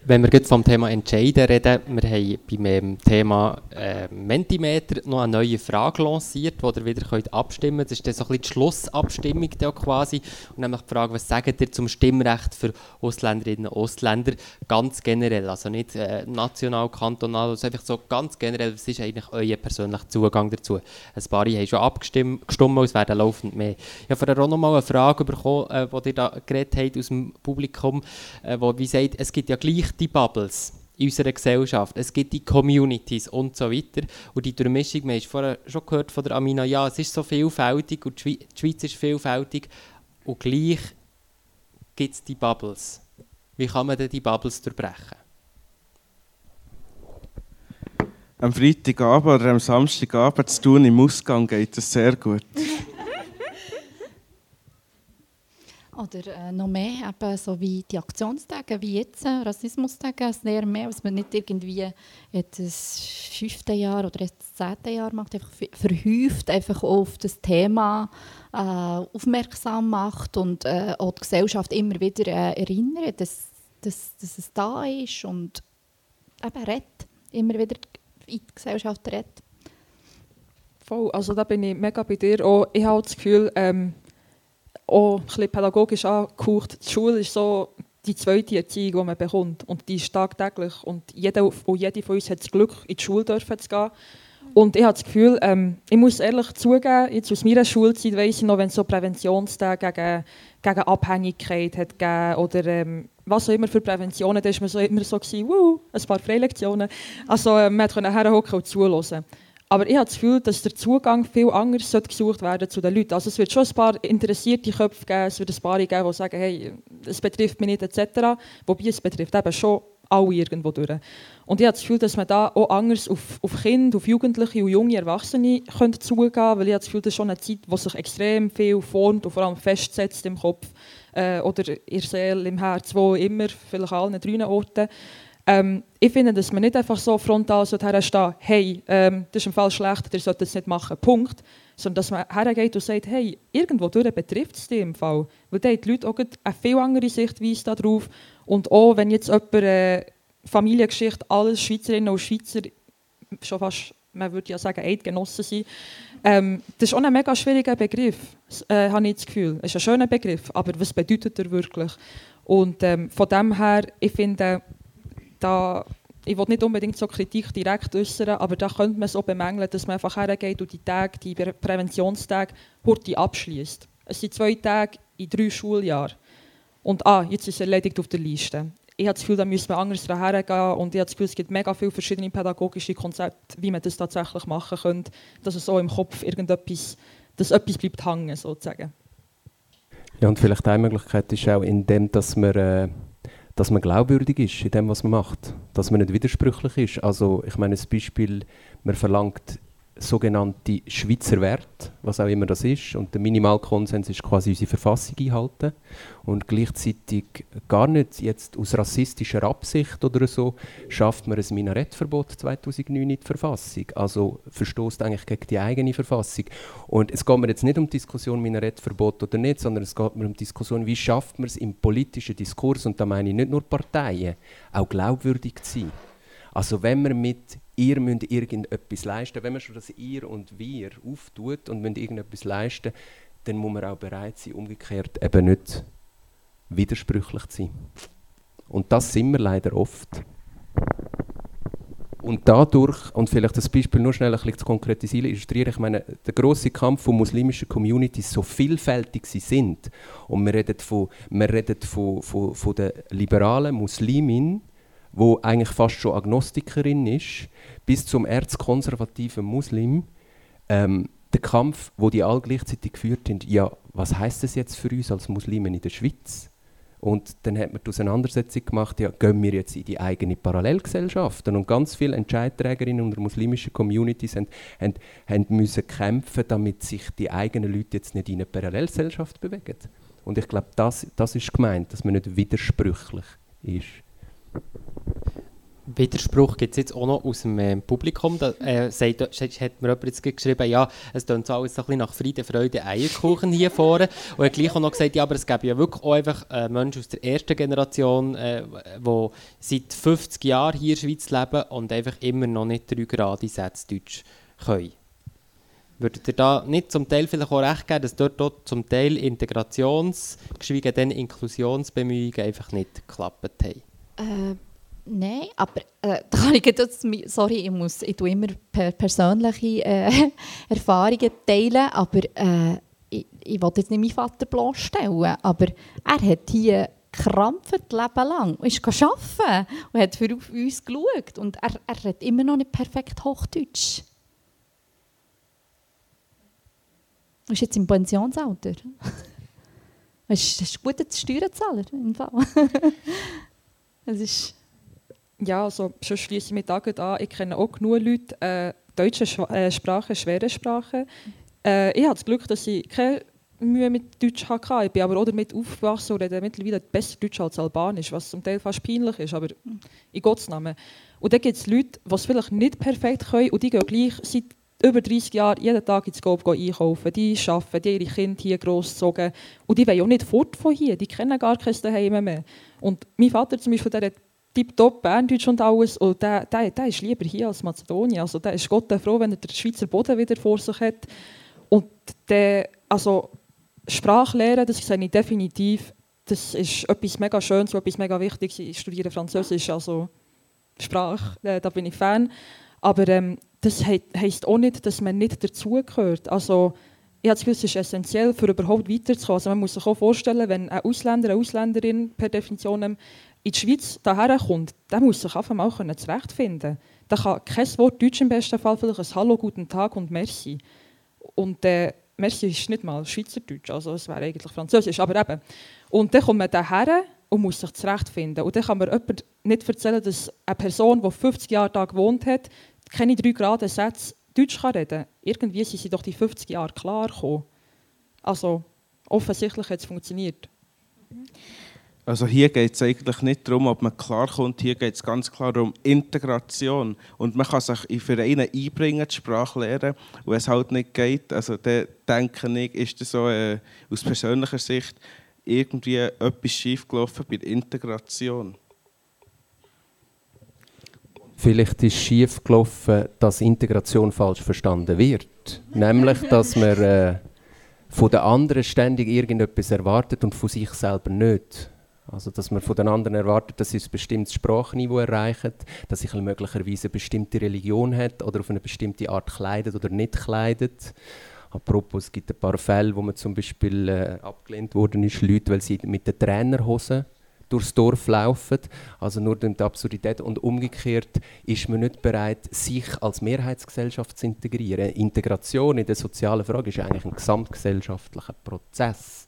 Wenn wir jetzt vom Thema Entscheiden reden, wir haben beim Thema äh, Mentimeter noch eine neue Frage lanciert, wo ihr wieder könnt abstimmen könnt. Das ist dann so ein bisschen die Schlussabstimmung quasi. Und nämlich die Frage, was sagt ihr zum Stimmrecht für Ausländerinnen und Ausländer ganz generell? Also nicht äh, national, kantonal, also einfach so ganz generell, was ist eigentlich euer persönlicher Zugang dazu? Ein paar haben schon abgestimmt, es werden laufend mehr. Ich habe vorher auch noch mal eine Frage bekommen, äh, die ihr da geredet habt aus dem Publikum, äh, wo wie sagt, es gibt ja gleich die Bubbles in unserer Gesellschaft. Es gibt die Communities und so weiter. Und die Durchmischung, wir haben vorher schon gehört von der Amina, ja, es ist so vielfältig und die Schweiz ist vielfältig und gleich gibt es die Bubbles. Wie kann man denn die Bubbles durchbrechen? Am Freitagabend oder am Samstagabend zu tun im Ausgang geht das sehr gut. Oder äh, noch mehr, eben so wie die Aktionstage, wie jetzt, äh, Rassismustage, sehr mehr, dass man nicht irgendwie das fünfte Jahr oder das zehnte Jahr macht, einfach verhäuft, einfach auf das Thema äh, aufmerksam macht und äh, auch die Gesellschaft immer wieder äh, erinnert, dass, dass, dass es da ist und eben redet, immer wieder in die Gesellschaft redet. Voll, also da bin ich mega bei dir. Auch, ich habe das Gefühl, ähm, auch ein pädagogisch angehaucht. Die Schule ist so die zweite Erziehung, die man bekommt. Und die ist tagtäglich. Und jeder und jede von uns hat das Glück, in die Schule zu gehen. Und ich habe das Gefühl, ähm, ich muss ehrlich zugeben, jetzt aus meiner Schulzeit weiss ich noch, wenn es so Präventionstage gegen, gegen Abhängigkeit hat gegeben oder ähm, was auch immer für Präventionen, da war man so immer so, gewesen, ein paar Freilektionen. Also äh, man konnte herhocken und zuhören. Aber ich habe das Gefühl, dass der Zugang viel anders gesucht werden zu den Leuten. Also es wird schon ein paar interessierte Köpfe geben, es wird ein paar geben, die sagen, hey, es betrifft mich nicht etc. Wobei es betrifft eben schon alle irgendwo durch. Und ich habe das Gefühl, dass man da auch anders auf, auf Kinder, auf Jugendliche und junge Erwachsene könnte zugehen könnte, weil ich habe das Gefühl, das ist schon eine Zeit, die sich extrem viel formt und vor allem festsetzt im Kopf äh, oder in der Seele, im Herz, wo immer, vielleicht an allen drei Orten. Ähm, ich finde, dass man nicht einfach so frontal herstehen hey, ähm, das ist im Fall schlecht, ihr sollt das nicht machen, Punkt. Sondern dass man hergeht und sagt, hey, irgendwo betrifft es dich im Fall. Weil dann haben die Leute auch eine viel andere Sichtweise darauf. Und auch wenn jetzt jemand äh, Familiengeschichte, alles Schweizerinnen und Schweizer, schon fast, man würde ja sagen, Eidgenossen sind, ähm, das ist auch ein mega schwieriger Begriff, äh, habe ich das Gefühl. Es ist ein schöner Begriff, aber was bedeutet er wirklich? Und ähm, von dem her, ich finde, da ich will nicht unbedingt so Kritik direkt äußern, aber da könnte man so bemängeln, dass man einfach hergeht und die Tage, die Präventionstage, Hurti abschließt. Es sind zwei Tage in drei Schuljahren. Und ah, jetzt ist es erledigt auf der Liste. Ich habe das Gefühl, da müssen wir anders hergehen und ich habe das Gefühl, es gibt mega viele verschiedene pädagogische Konzepte, wie man das tatsächlich machen könnte, dass es so im Kopf irgendetwas, dass etwas bleibt hängen, sozusagen. Ja, und vielleicht eine Möglichkeit ist auch in dem, dass man, äh, dass man glaubwürdig ist in dem, was man macht. Dass man nicht widersprüchlich ist. Also ich meine, das Beispiel, man verlangt sogenannte Schweizer Wert, was auch immer das ist. Und der Minimalkonsens ist quasi unsere Verfassung einhalten. Und gleichzeitig gar nicht jetzt aus rassistischer Absicht oder so schafft man ein Minarettverbot 2009 in die Verfassung. Also verstoßt eigentlich gegen die eigene Verfassung. Und es geht mir jetzt nicht um die Diskussion Minarettverbot oder nicht, sondern es geht mir um die Diskussion, wie schafft man es im politischen Diskurs, und da meine ich nicht nur Parteien, auch glaubwürdig zu sein. Also wenn man mit ihr müsst irgendetwas leisten. Wenn man schon das ihr und wir auftut und müsst irgendetwas leisten, dann muss man auch bereit sein, umgekehrt eben nicht widersprüchlich zu sein. Und das sind wir leider oft. Und dadurch, und vielleicht das Beispiel nur schnell ein bisschen zu konkretisieren, illustrieren, ich meine, der große Kampf von muslimischen Communities, so vielfältig sie sind, und wir reden von, wir reden von, von, von der liberalen Muslimin, wo eigentlich fast schon Agnostikerin ist, bis zum erzkonservativen Muslim, ähm, der Kampf, wo die alle gleichzeitig geführt sind, ja, was heißt das jetzt für uns als Muslimen in der Schweiz? Und dann hat man die Auseinandersetzung gemacht, ja, gehen wir jetzt in die eigene Parallelgesellschaft? Und ganz viele Entscheidträgerinnen und muslimische Communities haben, haben, haben müssen kämpfen, damit sich die eigenen Leute jetzt nicht in eine Parallelgesellschaft bewegen. Und ich glaube, das, das ist gemeint, dass man nicht widersprüchlich ist. Widerspruch gibt es jetzt auch noch aus dem äh, Publikum. Da äh, sagt, hat mir jemand jetzt geschrieben, ja, es klingt so alles so ein nach Friede, Freude, Eierkuchen hier vorne. Und er hat gleich auch noch gesagt, ja, aber es gäbe ja wirklich auch einfach äh, Menschen aus der ersten Generation, äh, die seit 50 Jahren hier in der Schweiz leben und einfach immer noch nicht drei gerade Sätze Deutsch können. Würdet ihr da nicht zum Teil vielleicht auch recht geben, dass dort, dort zum Teil Integrations-, geschweige denn Inklusionsbemühungen einfach nicht geklappt haben? Äh, nein, aber äh, da kann ich jetzt, sorry, ich muss, ich tue immer per persönliche äh, Erfahrungen teilen, aber äh, ich, ich will jetzt nicht meinen Vater bloßstellen, aber er hat hier krampft Leben lang und ist arbeiten und hat für uns geschaut und er, er redet immer noch nicht perfekt Hochdeutsch. Ist jetzt im Pensionsalter. Er ist, ist ein guter Steuerzahler im Fall. Es ist ja, also schon schließe ich mich da an. Ich kenne auch genug Leute, äh, deutsche Schwa äh, Sprache, schwere Sprache. Äh, ich habe das Glück, dass ich keine Mühe mit Deutsch hatte. Ich bin aber auch damit aufgewachsen und rede mittlerweile besser Deutsch als Albanisch, was zum Teil fast peinlich ist, aber in Gottes Namen. Und dann gibt es Leute, die es vielleicht nicht perfekt können und die gehen gleich seit über 30 Jahren jeden Tag ins Coop einkaufen. Die arbeiten, die ihre Kinder hier großzogen. Und die wollen auch nicht fort von hier. Die kennen gar kein Zuhause mehr. Und mein Vater zum Beispiel, der hat tiptop Berndeutsch und alles. Und der, der, der ist lieber hier als Mazedonien. Also der ist Gott froh, wenn er den Schweizer Boden wieder vor sich hat. Und der, also Sprachlehre, das sehe ich definitiv, das ist etwas mega Schönes, etwas mega Wichtiges. Ich studiere Französisch, also Sprache, äh, da bin ich Fan. Aber ähm, das he heisst auch nicht, dass man nicht dazugehört. Also, ich habe das Gefühl, es ist essentiell, für überhaupt weiterzukommen. Also man muss sich auch vorstellen, wenn ein Ausländer, eine Ausländerin per Definition in die Schweiz daher kommt, der muss sich einfach mal zurechtfinden Der kann kein Wort Deutsch im besten Fall, vielleicht ein Hallo, guten Tag und Merci. Und äh, Merci ist nicht mal Schweizerdeutsch, also es wäre eigentlich Französisch, aber eben. Und dann kommt man daher und muss sich zurechtfinden. Und dann kann mir jemand nicht erzählen, dass eine Person, die 50 Jahre da gewohnt hat, keine drei geraden Sätze Deutsch kann reden kann. Irgendwie sind sie doch die 50 Jahre klar gekommen. Also offensichtlich hat es funktioniert. Also hier geht es eigentlich nicht darum, ob man klarkommt, hier geht es ganz klar um Integration. Und man kann sich in Vereine einbringen, die Sprache lernen. Und es halt nicht geht, also dann denke ich, ist das so äh, aus persönlicher Sicht irgendwie etwas schiefgelaufen bei der Integration. Vielleicht ist schief gelaufen, dass Integration falsch verstanden wird. Nämlich, dass man äh, von den anderen ständig irgendetwas erwartet und von sich selber nicht. Also, dass man von den anderen erwartet, dass sie ein bestimmtes Sprachniveau erreichen, dass sie möglicherweise eine bestimmte Religion hat oder auf eine bestimmte Art kleidet oder nicht kleidet. Apropos, es gibt ein paar Fälle, wo man zum Beispiel äh, abgelehnt worden ist, Leute, weil sie mit den Trainerhosen durchs Dorf laufen. Also nur die Absurdität. Und umgekehrt ist man nicht bereit, sich als Mehrheitsgesellschaft zu integrieren. Integration in der sozialen Frage ist eigentlich ein gesamtgesellschaftlicher Prozess.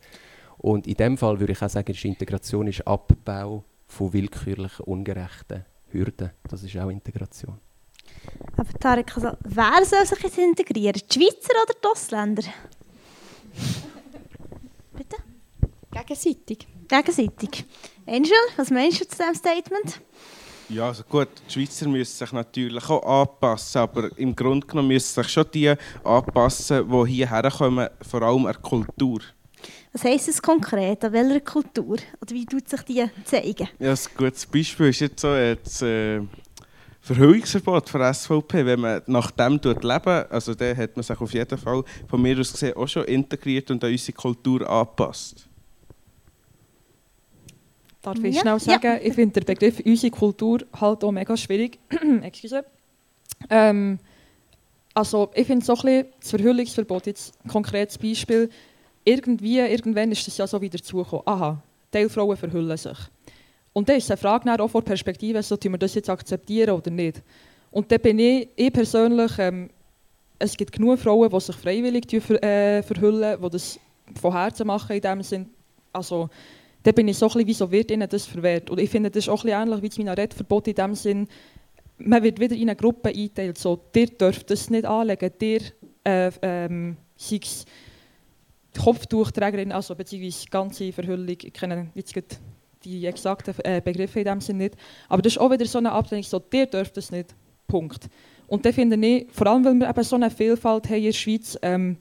Und in dem Fall würde ich auch sagen, ist Integration ist Abbau von willkürlichen, ungerechten Hürden. Das ist auch Integration. Aber Tarek, also, wer soll sich jetzt integrieren? Die Schweizer oder die Ausländer? Bitte? Gegenseitig. Gegenseitig. Angel, was meinst du zu diesem Statement? Ja, also gut, die Schweizer müssen sich natürlich auch anpassen, aber im Grunde genommen müssen sich schon die anpassen, die hierher kommen, vor allem an der Kultur. Was heisst das konkret? An welcher Kultur? Oder wie tut sich die zeigen? Ja, ein gutes Beispiel ist jetzt so äh, das äh, Verhüllungsverbot von SVP. Wenn man nach dem leben also dann hat man sich auf jeden Fall von mir aus gesehen auch schon integriert und an unsere Kultur angepasst. Darf ich Ja. schnell sagen, Ja. ich finde den Begriff unsere Kultur halt auch mega schwierig. Excuse. Ähm, also ich finde so ein bisschen das Verhüllungsverbot, jetzt ein konkretes Beispiel, irgendwie, irgendwann ist es ja so wieder zugekommen, aha, Teilfrauen verhüllen sich. Und dann ist eine Frage auch von Perspektive, so, wir das jetzt akzeptieren oder nicht. Und dann bin ich, ich persönlich, ähm, es gibt genug Frauen, die sich freiwillig ver, äh, verhüllen, die das von Herzen machen in dem Sinn. Also, dann bin ich so ein bisschen, wieso wird ihnen das verwehrt? Und ich finde, das ist auch ein ähnlich wie das Minarettverbot in dem Sinn, man wird wieder in eine Gruppe eingeteilt, so, ihr dürft das nicht anlegen, ihr, äh, ähm, sei Kopftuchträgerin, also beziehungsweise ganze Verhüllung, ich kenne jetzt die exakten äh, Begriffe in dem Sinn nicht, aber das ist auch wieder so eine Ablehnung, so, ihr dürft das nicht, Punkt. Und dann finde ich, vor allem weil wir eben so eine Vielfalt haben in der Schweiz, ähm,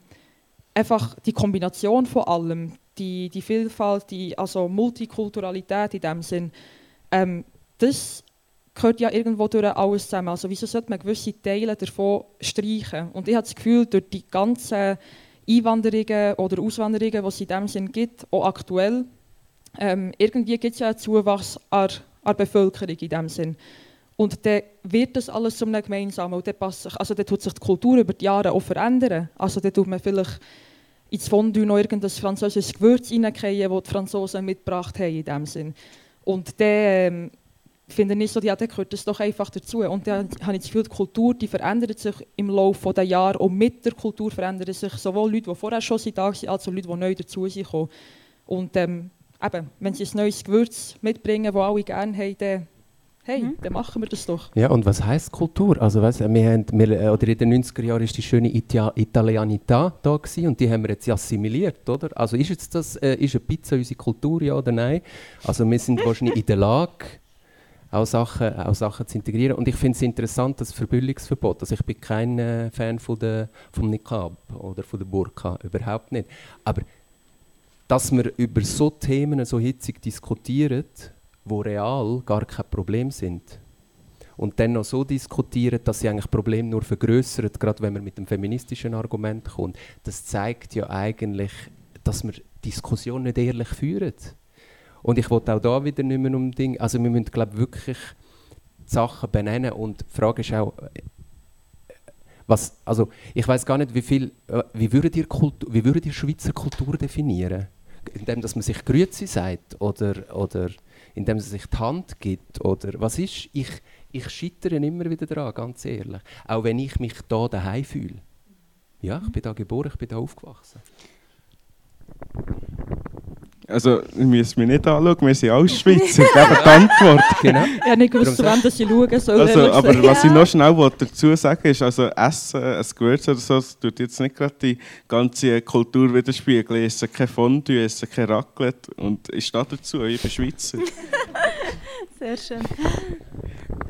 einfach die Kombination von allem, die, die Vielfalt, die also Multikulturalität in dem Sinn, ähm, das gehört ja irgendwo durch alles zusammen. Also wieso sollte man gewisse Teile davon streichen? Und ich habe das Gefühl, durch die ganzen Einwanderungen oder Auswanderungen, die es in dem Sinn gibt, auch aktuell, ähm, irgendwie gibt es ja einen Zuwachs an, an Bevölkerung in dem Sinn. Und dann wird das alles zu einem gemeinsamen. Und dann, passt sich, also dann tut sich die Kultur über die Jahre auch verändern. Also dann tut man vielleicht ins Fondue noch irgendein französisches Gewürz reingehen, das die Franzosen mitgebracht haben in dem Sinn. Und dann ähm, finde ich so, ja, dann gehört das doch einfach dazu. Und dann habe ich das Gefühl, die Kultur die verändert sich im Laufe der Jahre. Und mit der Kultur verändern sich sowohl Leute, die vorher schon da waren, als auch Leute, die neu dazu sind. Und ähm, eben, wenn sie ein neues Gewürz mitbringen, das alle gerne haben, dann, hey, dann machen wir das doch. Ja, und was heisst Kultur? Also, weißt, wir haben, wir, äh, oder in den 90er Jahren war die schöne Itia Italianità da gewesen, und die haben wir jetzt assimiliert, oder? Also ist jetzt das, äh, ist eine Pizza unsere Kultur, ja oder nein? Also wir sind wahrscheinlich in der Lage, auch Sachen, auch Sachen zu integrieren. Und ich finde es interessant, das Verbüllungsverbot. Also ich bin kein äh, Fan von der, vom Niqab oder von der Burka, überhaupt nicht. Aber dass wir über so Themen so hitzig diskutieren, wo real gar kein Problem sind. Und dann noch so diskutieren, dass sie eigentlich Probleme nur vergrößern, gerade wenn man mit dem feministischen Argument kommt. Das zeigt ja eigentlich, dass wir Diskussionen nicht ehrlich führen. Und ich wollte auch da wieder nicht mehr um Ding. Also wir müssen, glaube wirklich die Sachen benennen und die Frage ist auch, äh, was, also ich weiß gar nicht, wie viel, äh, wie würdet ihr, Kultur, wie würdet ihr Schweizer Kultur definieren? Indem, dass man sich Grüezi sagt oder, oder indem man sich die Hand gibt oder was ist? Ich, ich scheitere immer wieder daran, ganz ehrlich. Auch wenn ich mich da daheim fühle. Ja, ich bin da geboren, ich bin da aufgewachsen. Also, ihr müsst mich nicht anschauen, wir sind alles Schweizer. Geben die Antwort. Genau. Ich habe nicht gewusst, zu wem ich schauen soll. Also, aber gesagt. was ich noch schnell wollte dazu sagen ist, also Essen, ein Gewürz oder so, das tut jetzt nicht gerade die ganze Kultur widerspiegeln. Ich esse kein Fondue, ich esse kein Raclette und ich stehe dazu, ich bin Schweizer. Sehr schön.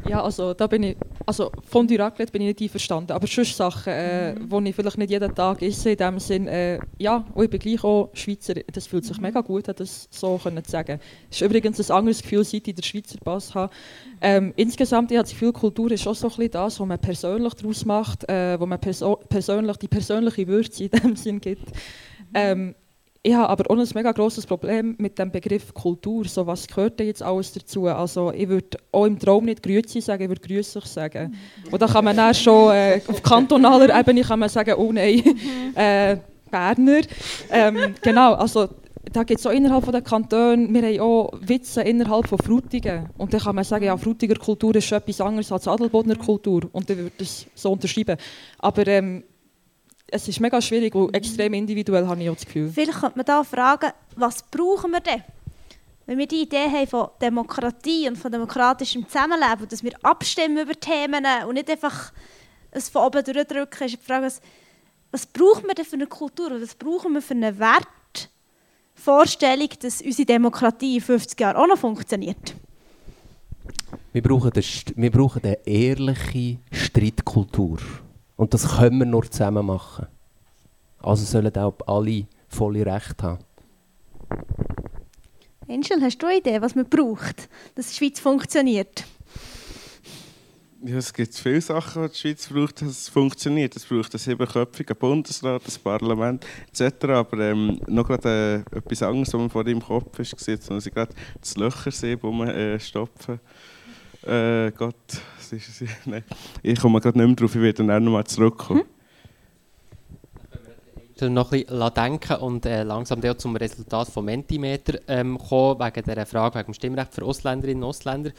Ja, also da bin ich, also von die Raclette bin ich nicht einverstanden, aber sonst Sachen, äh, die ich vielleicht nicht jeden Tag esse, in dem Sinn, äh, ja, und ich bin gleich auch Schweizer, das fühlt sich mega gut an, das so können zu sagen. Es ist übrigens ein anderes Gefühl, seit ich den Schweizer Pass habe. Ähm, insgesamt, ich habe das Gefühl, Kultur ist auch so ein bisschen das, was man persönlich daraus macht, äh, wo man perso persönlich, die persönliche Würze in dem Sinn gibt. Ähm, ich habe aber auch ein mega grosses Problem mit dem Begriff Kultur. So, was gehört denn jetzt alles dazu? Also, ich würde auch im Traum nicht Grüezi sagen, ich würde Grüßig sagen. Und da kann man dann schon äh, auf kantonaler Ebene kann man sagen, oh nein, äh, Berner. Ähm, genau, also da gibt es auch innerhalb der Kantone, wir haben auch Witze innerhalb von Frutigen. Und dann kann man sagen, ja, Frutiger Kultur ist etwas anderes als Adelbodner Kultur. Und dann würde ich das so unterschreiben. Aber ähm, es ist mega schwierig und extrem individuell, habe ich auch das Gefühl. Vielleicht könnte man da fragen, was brauchen wir denn? Wenn wir die Idee haben von Demokratie und von demokratischem Zusammenleben, dass wir abstimmen über Themen und nicht einfach es von oben durchdrücken, ist die Frage, was, was brauchen wir denn für eine Kultur? Was brauchen wir für eine Wertvorstellung, dass unsere Demokratie in 50 Jahren auch noch funktioniert? Wir brauchen, eine, wir brauchen eine ehrliche Streitkultur. Und das können wir nur zusammen machen. Also sollen auch alle volle Recht haben. Angel, hast du eine Idee, was man braucht, dass die Schweiz funktioniert? Ja, es gibt viele Sachen, die die Schweiz braucht, dass es funktioniert. Es braucht einen siebenköpfigen Bundesrat, das Parlament etc. Aber ähm, noch gerade äh, etwas anderes, was mir vor deinem Kopf ist, jetzt muss ich gerade das Löchersee äh, stopfen. Äh, Gott, ist es. Nein. Ich komme gerade nicht mehr drauf, ich werde dann noch mal zurückkommen. Hm? noch ein bisschen denken und äh, langsam zum Resultat von Mentimeter ähm, kommen, wegen dieser Frage, wegen dem Stimmrecht für Ausländerinnen und Ausländer,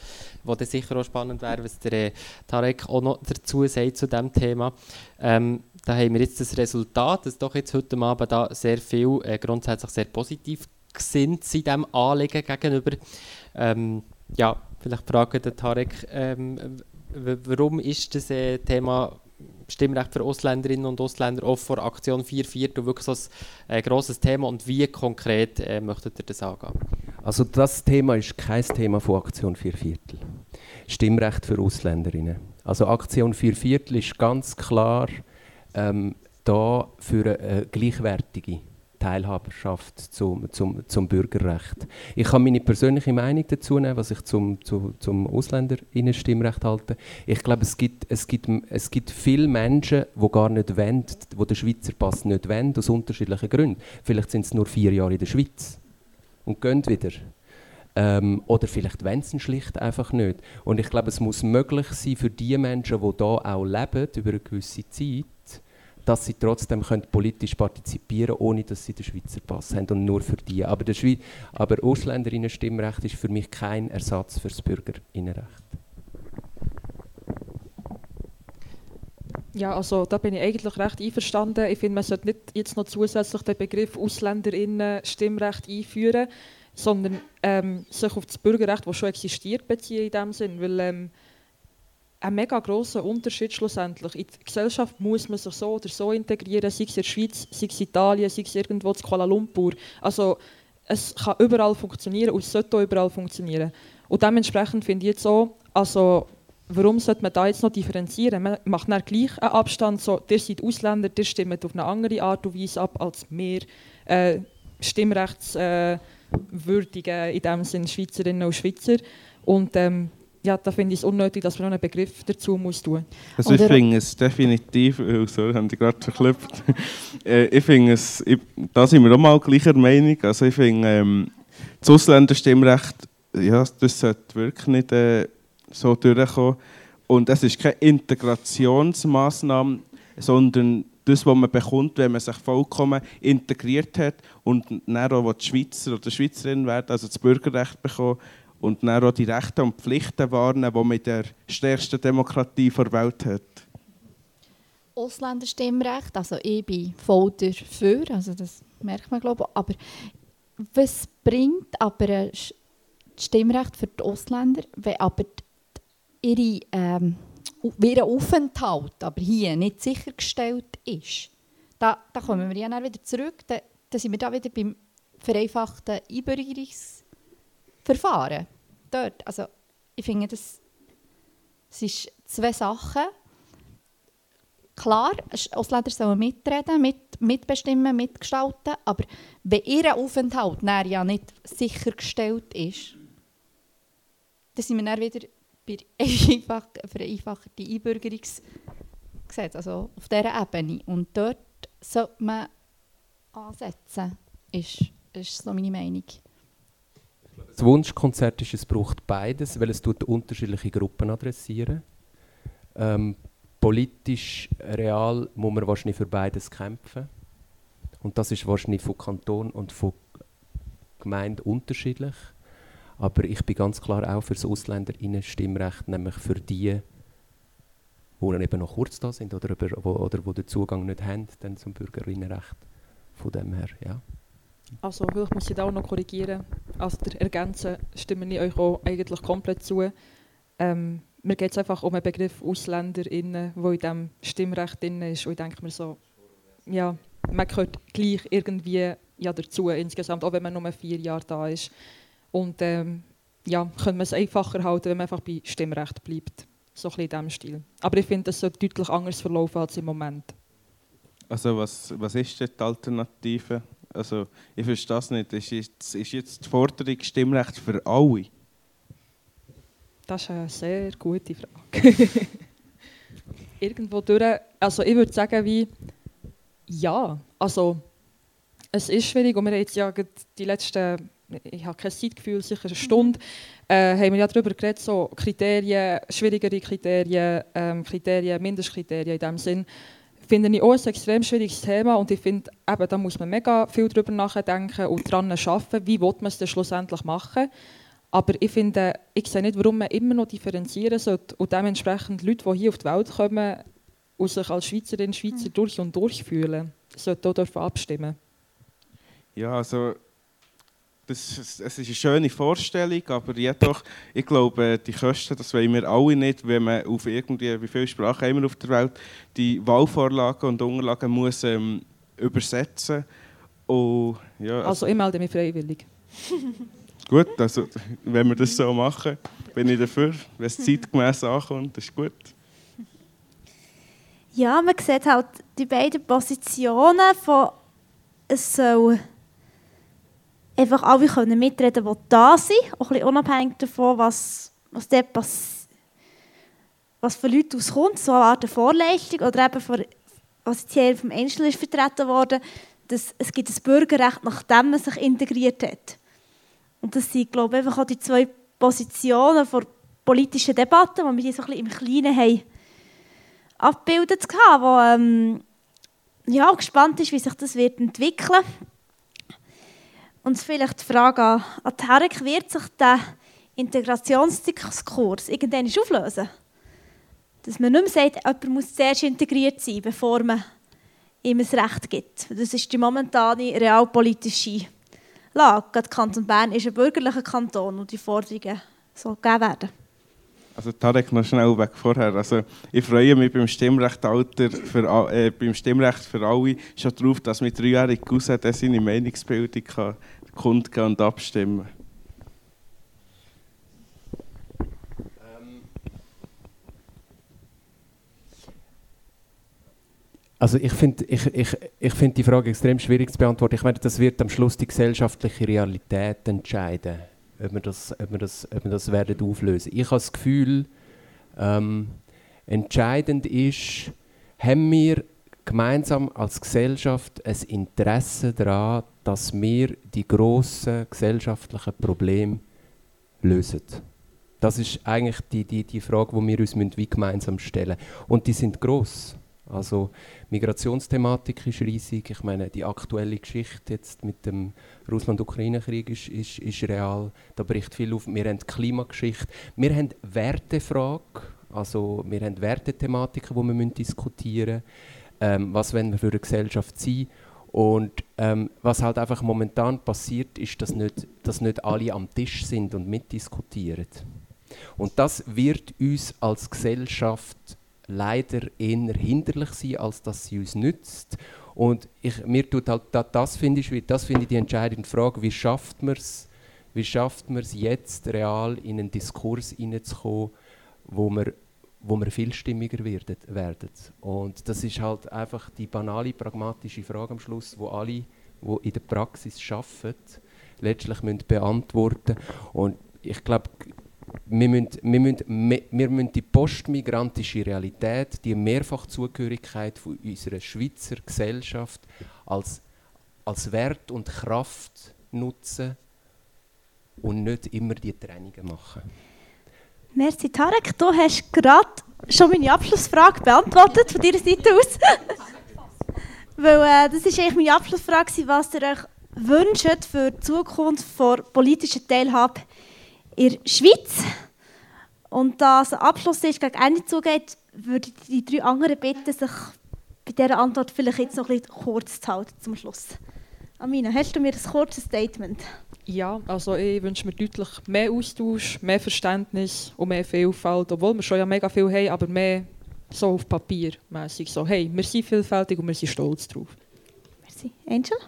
wo dann sicher auch spannend wäre, was der äh, Tarek auch noch dazu sagt zu diesem Thema. Ähm, da haben wir jetzt das Resultat, dass doch jetzt heute Abend da sehr viel äh, grundsätzlich sehr positiv sind in diesem Anliegen gegenüber. Ähm, ja, vielleicht fragen den Tarek, ähm, warum ist das äh, Thema Stimmrecht für Ausländerinnen und Ausländer auch vor Aktion 4 Viertel wirklich so ein äh, grosses Thema und wie konkret äh, möchtet ihr das angehen? Also das Thema ist kein Thema von Aktion 4 Viertel. Stimmrecht für Ausländerinnen. Also Aktion 4 Viertel ist ganz klar ähm, da für eine gleichwertige Teilhaberschaft zum, zum, zum Bürgerrecht. Ich kann meine persönliche Meinung dazu nehmen, was ich zum, zu, zum Ausländerinnenstimmrecht halte. Ich glaube, es gibt, es, gibt, es gibt viele Menschen, die gar nicht wollen, die den Schweizer Pass nicht wollen, aus unterschiedlichen Gründen. Vielleicht sind es nur vier Jahre in der Schweiz und gehen wieder. Ähm, oder vielleicht wollen sie schlicht einfach nicht. Und ich glaube, es muss möglich sein für die Menschen, die hier auch leben, über eine gewisse Zeit, dass sie trotzdem können politisch partizipieren können, ohne dass sie den Schweizer Pass haben und nur für die. Aber, der Schweiz aber Ausländerinnenstimmrecht ist für mich kein Ersatz für das Bürgerinnenrecht. Ja, also da bin ich eigentlich recht einverstanden. Ich finde, man sollte nicht jetzt noch zusätzlich den Begriff Ausländerinnen-Stimmrecht einführen, sondern ähm, sich auf das Bürgerrecht, das schon existiert, beziehen in dem Sinn, weil ähm, ein mega grosser Unterschied schlussendlich. In die Gesellschaft muss man sich so oder so integrieren, sei es in der Schweiz, sei es in Italien, sei es irgendwo in Kuala Lumpur. Also es kann überall funktionieren und es sollte auch überall funktionieren. Und dementsprechend finde ich jetzt so, also warum sollte man da jetzt noch differenzieren? Man macht dann gleich einen Abstand, so, ihr seid Ausländer, ihr stimmt auf eine andere Art und Weise ab als wir äh, Stimmrechtswürdige, äh, in dem Sinne Schweizerinnen und Schweizer. Und ähm, ja, da finde ich es unnötig, dass man noch einen Begriff dazu muss tun. Also ich finde es definitiv, oh, sorry, haben die gerade verklüpft. äh, ich finde es, ich, da sind wir auch mal gleicher Meinung. Also ich finde, ähm, das Ausländerstimmrecht, ja, das sollte wirklich nicht äh, so durchkommen. Und es ist keine Integrationsmaßnahme, sondern das, was man bekommt, wenn man sich vollkommen integriert hat und dann auch die Schweizer oder Schweizerin werden, also das Bürgerrecht bekommen und dann auch die Rechte und Pflichten wahrnehmen, die man in der stärksten Demokratie der Welt hat. Ausländerstimmrecht, also ich bin voll dafür, also das merkt man glaube ich, aber was bringt aber das Stimmrecht für die Ausländer, wenn aber ihre, ähm, ihr Aufenthalt aber hier nicht sichergestellt ist? Da, da kommen wir ja dann wieder zurück, da, da sind wir da wieder beim vereinfachten Einbürgerungs Verfahren. Dort. Also, ich finde, das, das sind zwei Sachen. Klar, Ausländer sollen mitreden, mit, mitbestimmen, mitgestalten, aber wenn ihr Aufenthalt dann ja nicht sichergestellt ist, dann sind wir dann wieder bei einfach, vereinfachten Einbürgerungsgesetz, also auf dieser Ebene. Und dort sollte man ansetzen. ist, ist so meine Meinung. Das Wunschkonzert ist, es braucht beides, weil es tut unterschiedliche Gruppen adressieren. Ähm, politisch, real muss man wahrscheinlich für beides kämpfen. Und das ist wahrscheinlich von Kanton und von Gemeinde unterschiedlich. Aber ich bin ganz klar auch für das Ausländerinnen-Stimmrecht, nämlich für die, die eben noch kurz da sind oder, über, wo, oder wo den Zugang nicht haben dann zum Bürgerinnenrecht. Von dem her, ja. Also vielleicht muss ich da auch noch korrigieren. Also der Ergänzen stimme ich euch auch eigentlich komplett zu. Ähm, mir geht es einfach um den Begriff AusländerInnen, der in diesem Stimmrecht drin ist. Und ich denke mir so, ja, man gehört gleich irgendwie ja, dazu insgesamt, auch wenn man nur vier Jahre da ist. Und ähm, ja, könnte man es einfacher halten, wenn man einfach bei Stimmrecht bleibt. So ein bisschen in diesem Stil. Aber ich finde, das sollte deutlich anders verlaufen als im Moment. Also was, was ist die Alternative? Also ich verstehe das nicht. Ist jetzt, ist jetzt die Forderung Stimmrecht für alle? Das ist eine sehr gute Frage. Irgendwo durch, also ich würde sagen wie, ja, also es ist schwierig und wir haben jetzt ja die letzten, ich habe kein Zeitgefühl, sicher eine Stunde, äh, haben wir ja darüber geredet, so Kriterien, schwierigere Kriterien, ähm, Kriterien, Mindestkriterien in dem Sinn, finde ich auch ein extrem schwieriges Thema und ich finde, eben, da muss man mega viel darüber nachdenken und daran arbeiten, wie will man es dann schlussendlich machen. Aber ich finde, ich sehe nicht, warum man immer noch differenzieren sollte und dementsprechend Leute, die hier auf die Welt kommen und sich als Schweizerin, Schweizer mhm. durch und durch fühlen, sollten auch dafür abstimmen. Ja, also das, es ist eine schöne Vorstellung, aber jedoch, ich glaube, die Kosten, das wollen wir alle nicht, wenn man auf irgendwie, wie viele Sprachen wir auf der Welt, die Wahlvorlagen und Unterlagen muss ähm, übersetzen. Und, ja, also, also ich melde mich freiwillig. gut, also wenn wir das so machen, bin ich dafür, wenn es zeitgemäß ankommt, das ist gut. Ja, man sieht halt die beiden Positionen von es soll einfach alle können mitreden, die da sind, auch ein unabhängig davon, was, was dort passiert was für Leute auskommt, so eine Art Vorleistung oder eben für, was jetzt hier vom Einzelnen ist vertreten wurde, dass es gibt ein Bürgerrecht, nachdem man sich integriert hat. Und das sind, glaube ich, einfach auch die zwei Positionen der politischen Debatte, die wir so ein bisschen im Kleinen haben abgebildet haben, wo ähm, ja, gespannt ist, wie sich das wird entwickeln wird. Und vielleicht die Frage an, an Tarek, wird sich der Integrationsdiskurs irgendwann auflösen? Dass man nicht mehr sagt, jemand muss zuerst integriert sein, bevor man ihm ein Recht gibt. Das ist die momentane realpolitische Lage. Der Kanton Bern ist ein bürgerlicher Kanton und die Forderungen sollen gegeben werden. Also Tarek, noch schnell weg vorher. Also, ich freue mich beim Stimmrechtalter für, äh, beim Stimmrecht für alle schon darauf, dass mein dreijähriger Cousin seine Meinungsbildung kann kundgeben und abstimmen ähm. Also ich finde ich, ich, ich find die Frage extrem schwierig zu beantworten. Ich meine, das wird am Schluss die gesellschaftliche Realität entscheiden ob wir das, ob wir das, ob wir das werden auflösen. Ich habe das Gefühl, ähm, entscheidend ist, haben wir gemeinsam als Gesellschaft ein Interesse daran, dass wir die grossen gesellschaftlichen Probleme lösen. Das ist eigentlich die, die, die Frage, die wir uns wie gemeinsam stellen müssen. Und die sind gross. Also Migrationsthematik ist riesig. Ich meine, die aktuelle Geschichte jetzt mit dem Russland-Ukraine-Krieg ist, ist, ist real. Da bricht viel auf. Wir haben die Klimageschichte. Wir haben Wertefrage. Also wir haben Wertethematiken, die wir diskutieren müssen. Ähm, was wollen wir für eine Gesellschaft sein? Und ähm, was halt einfach momentan passiert, ist, dass nicht, dass nicht alle am Tisch sind und mitdiskutieren. Und das wird uns als Gesellschaft leider eher hinderlich sein, als dass sie uns nützt. Und ich, mir tut halt, das finde ich, das finde ich die entscheidende Frage, wie schafft man es, wie schafft man es jetzt real in einen Diskurs hineinzukommen, wo wir, wo wir vielstimmiger werden, werden. Und das ist halt einfach die banale, pragmatische Frage am Schluss, wo alle, die in der Praxis arbeiten, letztlich müssen beantworten Und ich glaube, wir müssen, wir, müssen, wir müssen die postmigrantische Realität, die Mehrfachzugehörigkeit von unserer Schweizer Gesellschaft als, als Wert und Kraft nutzen und nicht immer die Trennungen machen. Merci Tarek, du hast gerade schon meine Abschlussfrage beantwortet von deiner Seite aus. Weil äh, das ist eigentlich meine Abschlussfrage, was ihr euch wünscht für die Zukunft der politischen Teilhabe in der Schweiz. Und da es ein Abschluss ist, gegen Ende zugeht, würde ich die drei anderen bitten, sich bei dieser Antwort vielleicht jetzt noch ein bisschen kurz zu halten zum Schluss. Amina, hast du mir ein kurzes Statement? Ja, also ich wünsche mir deutlich mehr Austausch, mehr Verständnis und mehr Vielfalt, obwohl wir schon ja mega viel haben, aber mehr so auf Papier mäßig so, hey, wir sind vielfältig und wir sind stolz drauf. Merci. Angel?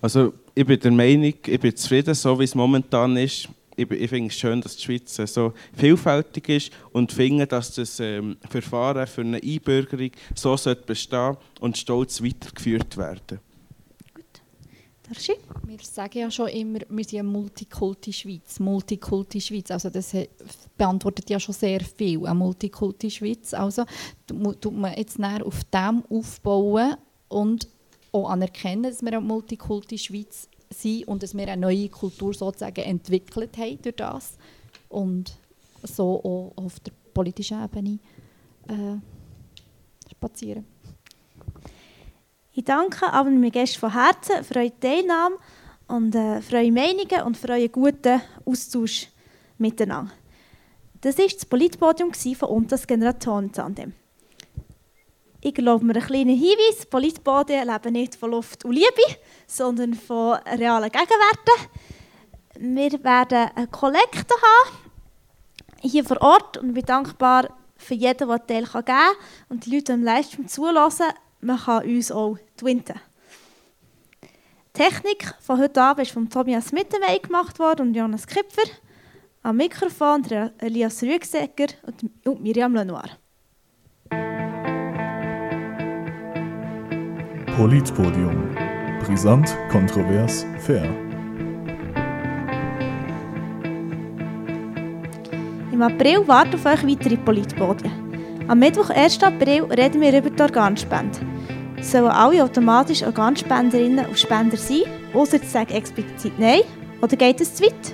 Also ich bin der Meinung, ich bin zufrieden, so wie es momentan ist. Ich, ich finde es schön, dass die Schweiz so vielfältig ist und finde, dass das ähm, Verfahren für eine Einbürgerung so sollte bestehen und stolz weitergeführt werden. Wir sagen ja schon immer, wir sind eine Multikulti-Schweiz. Multikulti-Schweiz, also das beantwortet ja schon sehr viel, eine Multikulti-Schweiz. Also tut man jetzt näher auf dem aufbauen und auch anerkennen, dass wir eine Multikulti-Schweiz sind und dass wir eine neue Kultur sozusagen entwickelt haben durch das und so auch auf der politischen Ebene äh, spazieren. Ich danke aber meinen Gästen von Herzen für eure Teilnahme und äh, für eure Meinungen und für euren guten Austausch miteinander. Das war das Politpodium von und das Generationentandem. Ich glaube mir einen kleinen Hinweis, Politpodien leben nicht von Luft und Liebe, sondern von realen Gegenwerten. Wir werden eine Kollekte haben, hier vor Ort, und ich bin dankbar für jeden, der Teil geben kann und die Leute, im Livestream zulassen, man kann uns auch twinten. Die Technik von heute Abend ist von Tobias Mittenwey gemacht worden und Jonas Kipfer. Am Mikrofon Elias Rüegsecker und Miriam Lenoir. Politpodium. Brisant, kontrovers, fair. Im April warten auf euch weitere Politpodien. Am Mittwoch, 1. April, reden wir über die Organspende. Sollen alle automatisch Organspenderinnen und Spender sein, außer sie sagen explizit Nein? Oder geht es zu weit?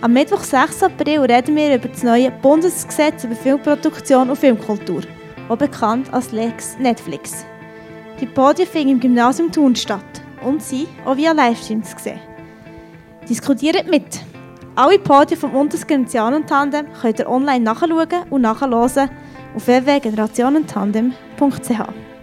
Am Mittwoch, 6. April, reden wir über das neue Bundesgesetz über Filmproduktion und Filmkultur, auch bekannt als Lex Netflix. Die Podien finden im Gymnasium Thun statt und sind auch via Livestream zu sehen. Diskutiert mit! Alle Podien vom Untersgenerationen-Tandem könnt ihr online nachschauen und nachhören auf www.generationentandem.ch.